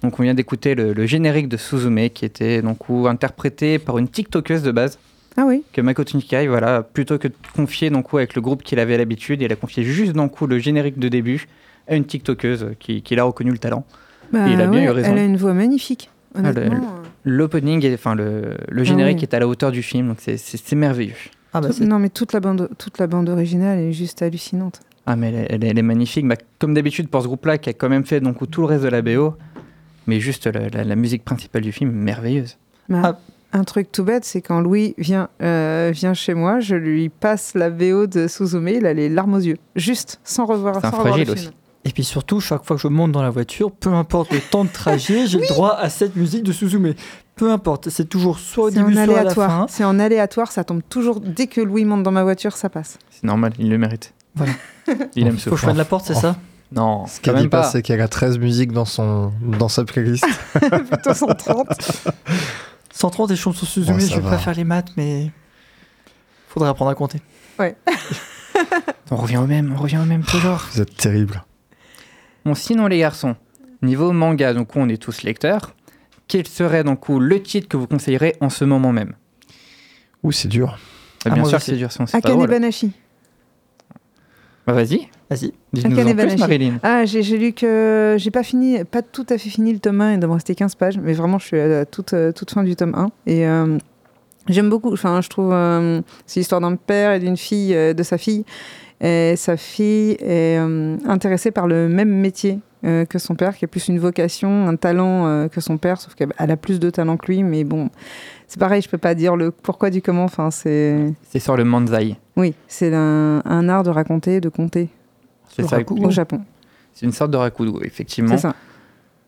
Donc on vient d'écouter le, générique de Suzume qui était donc interprété par une TikTokeuse de base. Ah oui. Que Makoto Nikai, voilà, plutôt que de confier donc, avec le groupe qu'il avait l'habitude, il a confié juste d'un coup le générique de début à une TikTokeuse euh, qui, qui a reconnu le talent. Bah il a bien eu raison. Elle a une voix magnifique. L'opening, enfin le, ah générique est à la hauteur du film, donc c'est merveilleux. Ah bah, non mais toute la bande, toute la bande originale est juste hallucinante. Ah, mais elle, est magnifique. Bah, comme d'habitude, pour ce groupe-là, qui a quand même fait donc, tout le reste de la BO, mais juste la, musique principale du film, merveilleuse. Bah, ah. Un truc tout bête, c'est quand Louis vient, euh, vient chez moi, je lui passe la BO de Suzume, il a les larmes aux yeux. Juste, sans revoir, sans un fragile. Aussi. Et puis surtout, chaque fois que je monte dans la voiture, peu importe le temps de trajet, j'ai le droit à cette musique de Suzume. Peu importe, c'est toujours soit au début, soit à la fin. C'est en aléatoire, ça tombe toujours. Dès que Louis monte dans ma voiture, ça passe. C'est normal, il le mérite. Voilà. *laughs* il aime ce Faut que je choix. de la porte, c'est ça Non, Ce qu'elle dit pas, pas. c'est qu'elle a 13 musiques dans, son, dans sa playlist. *laughs* Plutôt 130. 130 *laughs* et chansons Suzume, Bon, ça je vais va. pas faire les maths, mais faudrait apprendre à compter. On revient au même, on revient au même toujours. Vous êtes terrible. Bon, sinon les garçons, niveau manga, donc on est tous lecteurs. Quel serait donc le titre que vous conseillerez en ce moment même? Ouh, c'est dur. Ah, Ah, Bien moi sûr, c'est dur, c'est pas Akane. Banashi. Bah, vas-y, Vas-y. dis-nous Akane en plus, Banashi. Marilyn. Ah, j'ai lu que j'ai pas fini, pas tout à fait fini le tome 1, il doit me rester 15 pages, mais vraiment je suis à la toute, euh, toute fin du tome 1. Et euh, j'aime beaucoup, enfin je trouve, euh, c'est l'histoire d'un père et d'une fille, euh, de sa fille. Et sa fille est euh, intéressée par le même métier euh, que son père, qui a plus une vocation, un talent euh, que son père, sauf qu'elle elle a plus de talent que lui, mais bon, c'est pareil, je peux pas dire le pourquoi du comment, enfin c'est... C'est sur le Manzai. Oui, c'est un, un art de raconter, de conter C'est ça. au Japon, C'est une sorte de rakudo, effectivement. c'est ça.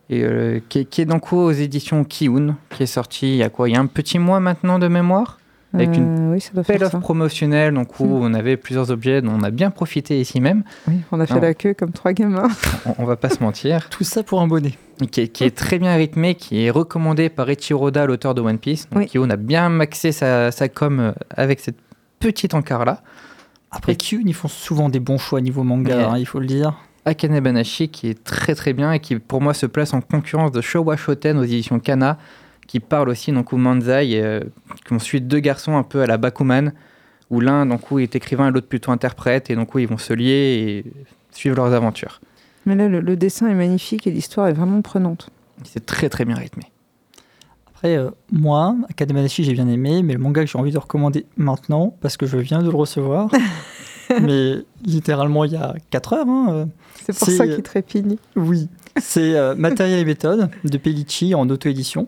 Et euh, qui, est, qui est donc aux éditions Kiun, qui est sorti il y a quoi? Il y a un petit mois maintenant de mémoire? Avec une Euh, oui, ça doit faire Belle ça. offre promotionnelle, donc où Mm. on avait plusieurs objets dont on a bien profité ici même. Oui, on a fait Non. la queue comme trois gamins. On, on va pas se mentir. Tout ça pour un bonnet. Qui est, qui est très bien rythmé, qui est recommandé par Ichiro Oda, l'auteur de One Piece. Donc Oui. Kiun a bien maxé sa, sa com euh, avec cette petite encart là. Après, Et- Kyun, ils font souvent des bons choix niveau manga, hein, il faut le dire. Akane Banashi qui est très très bien et qui pour moi se place en concurrence de Showa Shoten aux éditions Kana qui parle aussi donc au Manzai et, euh, qui ont suit deux garçons un peu à la Bakuman où l'un donc où est écrivain et l'autre plutôt interprète et donc où ils vont se lier et suivre leurs aventures. Mais là, le, le dessin est magnifique et l'histoire est vraiment prenante. C'est très très bien rythmé. Après, euh, moi, Akademadashi, j'ai bien aimé, mais le manga que j'ai envie de recommander maintenant, parce que je viens de le recevoir, *laughs* mais littéralement il y a 4 heures, hein, euh, C'est pour C'est- ça qu'il trépigne. Oui, c'est euh, Matériel et méthode de Pellicci en auto-édition.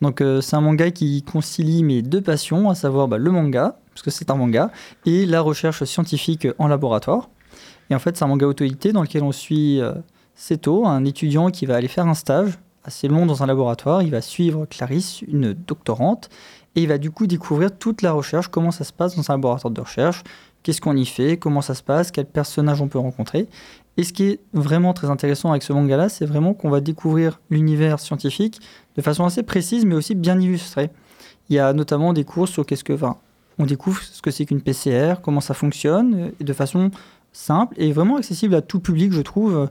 Donc euh, c'est un manga qui concilie mes deux passions, à savoir bah, le manga, parce que c'est un manga, et la recherche scientifique en laboratoire. Et en fait c'est un manga auto-édité dans lequel on suit euh, Seto, un étudiant qui va aller faire un stage assez long dans un laboratoire. Il va suivre Clarisse, une doctorante, et il va du coup découvrir toute la recherche, comment ça se passe dans un laboratoire de recherche, qu'est-ce qu'on y fait, comment ça se passe, quels personnages on peut rencontrer. Et ce qui est vraiment très intéressant avec ce manga-là, c'est vraiment qu'on va découvrir l'univers scientifique de façon assez précise, mais aussi bien illustrée. Il y a notamment des cours sur qu'est-ce que, on découvre ce que c'est qu'une PCR, comment ça fonctionne, et de façon simple et vraiment accessible à tout public, je trouve.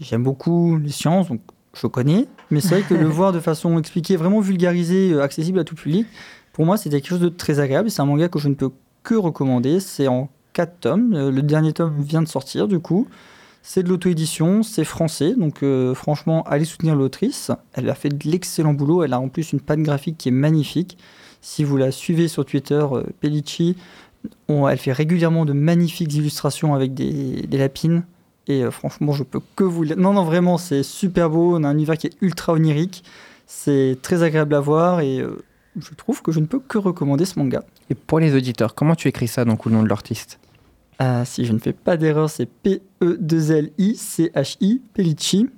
J'aime beaucoup les sciences, donc je connais, mais c'est vrai que le *laughs* voir de façon expliquée, vraiment vulgarisée, euh, accessible à tout public, pour moi, c'était quelque chose de très agréable. C'est un manga que je ne peux que recommander. C'est en 4 tomes. Euh, Le dernier tome vient de sortir, du coup. C'est de l'auto-édition, c'est français, donc euh, franchement, allez soutenir l'autrice. Elle a fait de l'excellent boulot, elle a en plus une patte graphique qui est magnifique. Si vous la suivez sur Twitter, euh, Pellicci, on- elle fait régulièrement de magnifiques illustrations avec des, des lapines. Et euh, franchement, je peux que vous... Non, non, vraiment, c'est super beau, on a un univers qui est ultra onirique. C'est très agréable à voir et euh, je trouve que je ne peux que recommander ce manga. Et pour les auditeurs, comment tu écris ça donc au nom de l'artiste? Ah, si je ne fais pas d'erreur, c'est P-E-2-L-I-C-H-I, Pellicci.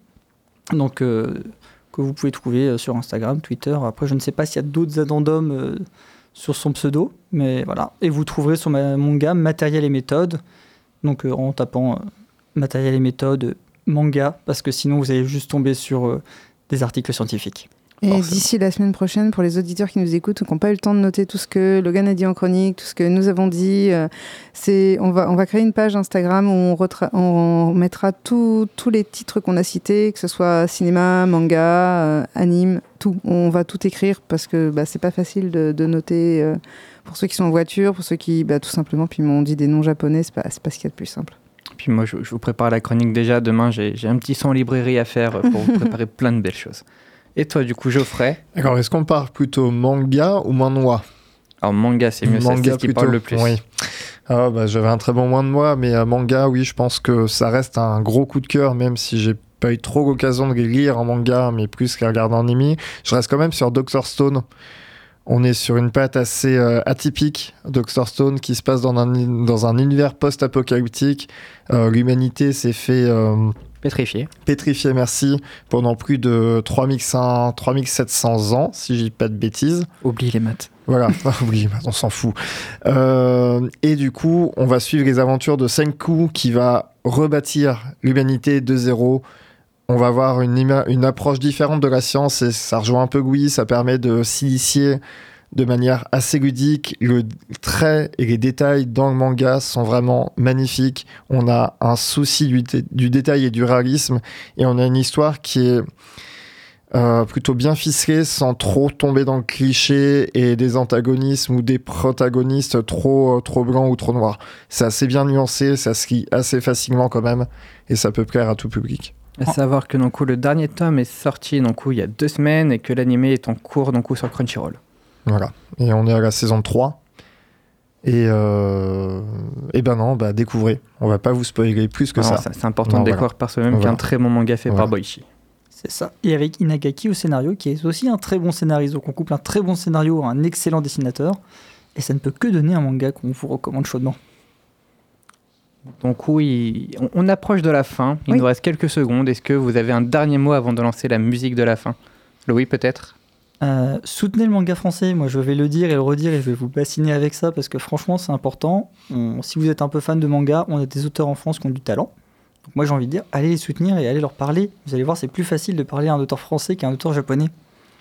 Donc, euh, que vous pouvez trouver sur Instagram, Twitter. Après, je ne sais pas s'il y a d'autres addendums sur son pseudo, mais voilà. Et vous trouverez sur ma, mon gars Matériel et méthode. Donc, euh, en tapant euh, Matériel et méthode euh, manga, parce que sinon, vous allez juste tomber sur euh, des articles scientifiques. Et d'ici la semaine prochaine, pour les auditeurs qui nous écoutent ou qui n'ont pas eu le temps de noter tout ce que Logan a dit en chronique, tout ce que nous avons dit, euh, c'est on va, on va créer une page Instagram où on, retra- on mettra tous les titres qu'on a cités, que ce soit cinéma, manga, euh, anime, tout. On va tout écrire parce que bah, c'est pas facile de, de noter euh, pour ceux qui sont en voiture, pour ceux qui, bah, tout simplement, puis m'ont dit des noms japonais, c'est pas, pas ce qu'il y a de plus simple. Puis moi, je, je vous prépare la chronique déjà. Demain, j'ai un petit son en librairie à faire pour vous *laughs* préparer plein de belles choses. Et toi, du coup, Geoffrey D'accord, est-ce qu'on part plutôt manga ou manhwa Alors, manga, c'est mieux, ça, c'est ce qui parle le plus. Oui. Ah, bah, J'avais un très bon moins de moi, mais euh, manga, oui, je pense que ça reste un gros coup de cœur, même si j'ai pas eu trop l'occasion de lire en manga, mais plus qu'à regarder en anime. Je reste quand même sur Doctor Stone. On est sur une patte assez euh, atypique, Dr. Stone, qui se passe dans un, dans un univers post-apocalyptique. Euh, L'humanité s'est fait Pétrifié. pétrifier, merci, pendant plus de 3500 3700 ans, si je dis pas de bêtises. Oublie les maths. Voilà, *laughs* oui, on s'en fout. Euh, et du coup, on va suivre les aventures de Senku qui va rebâtir l'humanité de zéro. On va avoir une, une approche différente de la science et ça rejoint un peu Gui, ça permet de s'initier de manière assez ludique. Le trait et les détails dans le manga sont vraiment magnifiques. On a un souci du, dé- du détail et du réalisme et on a une histoire qui est euh, plutôt bien ficelée sans trop tomber dans le cliché et des antagonismes ou des protagonistes trop, euh, trop blancs ou trop noirs. C'est assez bien nuancé, ça se lit assez facilement quand même et ça peut plaire à tout public. À savoir que donc, le dernier tome est sorti donc, il y a deux semaines et que l'animé est en cours donc, sur Crunchyroll. Voilà. Et on est à la saison 3. Et, euh, et ben non, bah découvrez. On va pas vous spoiler plus que ça. ça, C'est important Non, de voilà. découvrir par soi-même Voilà. qu'un très bon manga fait Voilà. par Boichi. C'est ça. Et avec Inagaki au scénario, qui est aussi un très bon scénariste. Donc on couple un très bon scénario à un excellent dessinateur. Et ça ne peut que donner un manga qu'on vous recommande chaudement. Donc oui, on, on approche de la fin. Il Oui. nous reste quelques secondes. Est-ce que vous avez un dernier mot avant de lancer la musique de la fin? Louis, peut-être? Euh, soutenez le manga français, moi je vais le dire et le redire et je vais vous bassiner avec ça parce que franchement c'est important. On- si vous êtes un peu fan de manga, on a des auteurs en France qui ont du talent. Donc moi j'ai envie de dire, allez les soutenir et allez leur parler. Vous allez voir, c'est plus facile de parler à un auteur français qu'à un auteur japonais.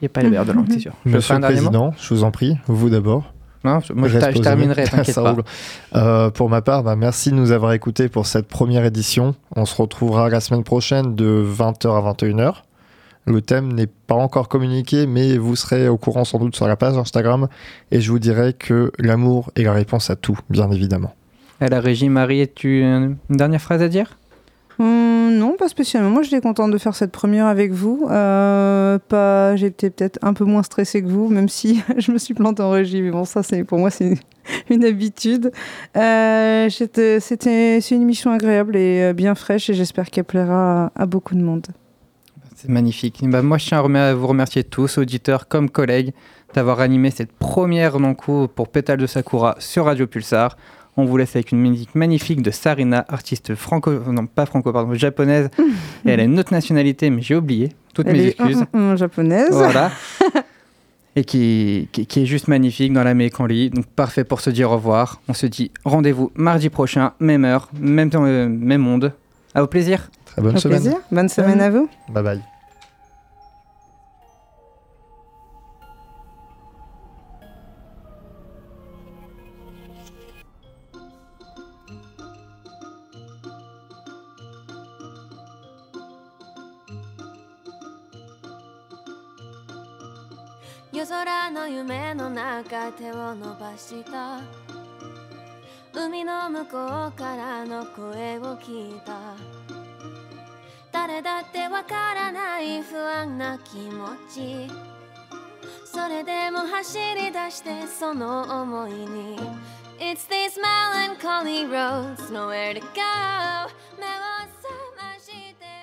Il n'y a pas les verres de *laughs* langue, c'est sûr. Monsieur le Président, je vous en prie, vous d'abord. Non, je- moi je, terminerai, t'inquiète *laughs* pas. Euh, pour ma part, bah, merci de nous avoir écoutés pour cette première édition. On se retrouvera la semaine prochaine de 20h à 21h. Le thème n'est pas encore communiqué, mais vous serez au courant sans doute sur la page Instagram. Et je vous dirai que l'amour est la réponse à tout, bien évidemment. À la régie, Marie, as-tu une dernière phrase à dire? Hum, non, pas spécialement. Moi, j'étais contente de faire cette première avec vous. Euh, pas, j'étais peut-être un peu moins stressée que vous, même si *laughs* je me suis plantée en régie. Mais bon, ça, c'est pour moi, c'est une, une habitude. Euh, c'était, c'est une émission agréable et euh, bien fraîche, et j'espère qu'elle plaira à, à beaucoup de monde. C'est magnifique. Bah, moi, je tiens à vous remercier tous, auditeurs comme collègues, d'avoir animé cette première non-coup pour Pétale de Sakura sur Radio Pulsar. On vous laisse avec une musique magnifique de Sarina, artiste franco, non pas franco, pardon, japonaise. Et *laughs* elle a une autre nationalité, mais j'ai oublié. Toutes Elle mes est excuses. *laughs* hum, japonaise. Voilà. *laughs* Et qui, qui, qui est juste magnifique dans la mécanlie. Donc parfait pour se dire au revoir. On se dit rendez-vous mardi prochain, même heure, même temps, euh, même monde. À au plaisir. Très bonne Au semaine. plaisir. Bonne semaine à vous. Bye bye. 夜空の夢の中手を伸ばした。海の向こうからの声を聞いた。誰だってわからない不安な気持ち。それでも走り出してその思いに It's these melancholy roads nowhere to go 目を覚まして。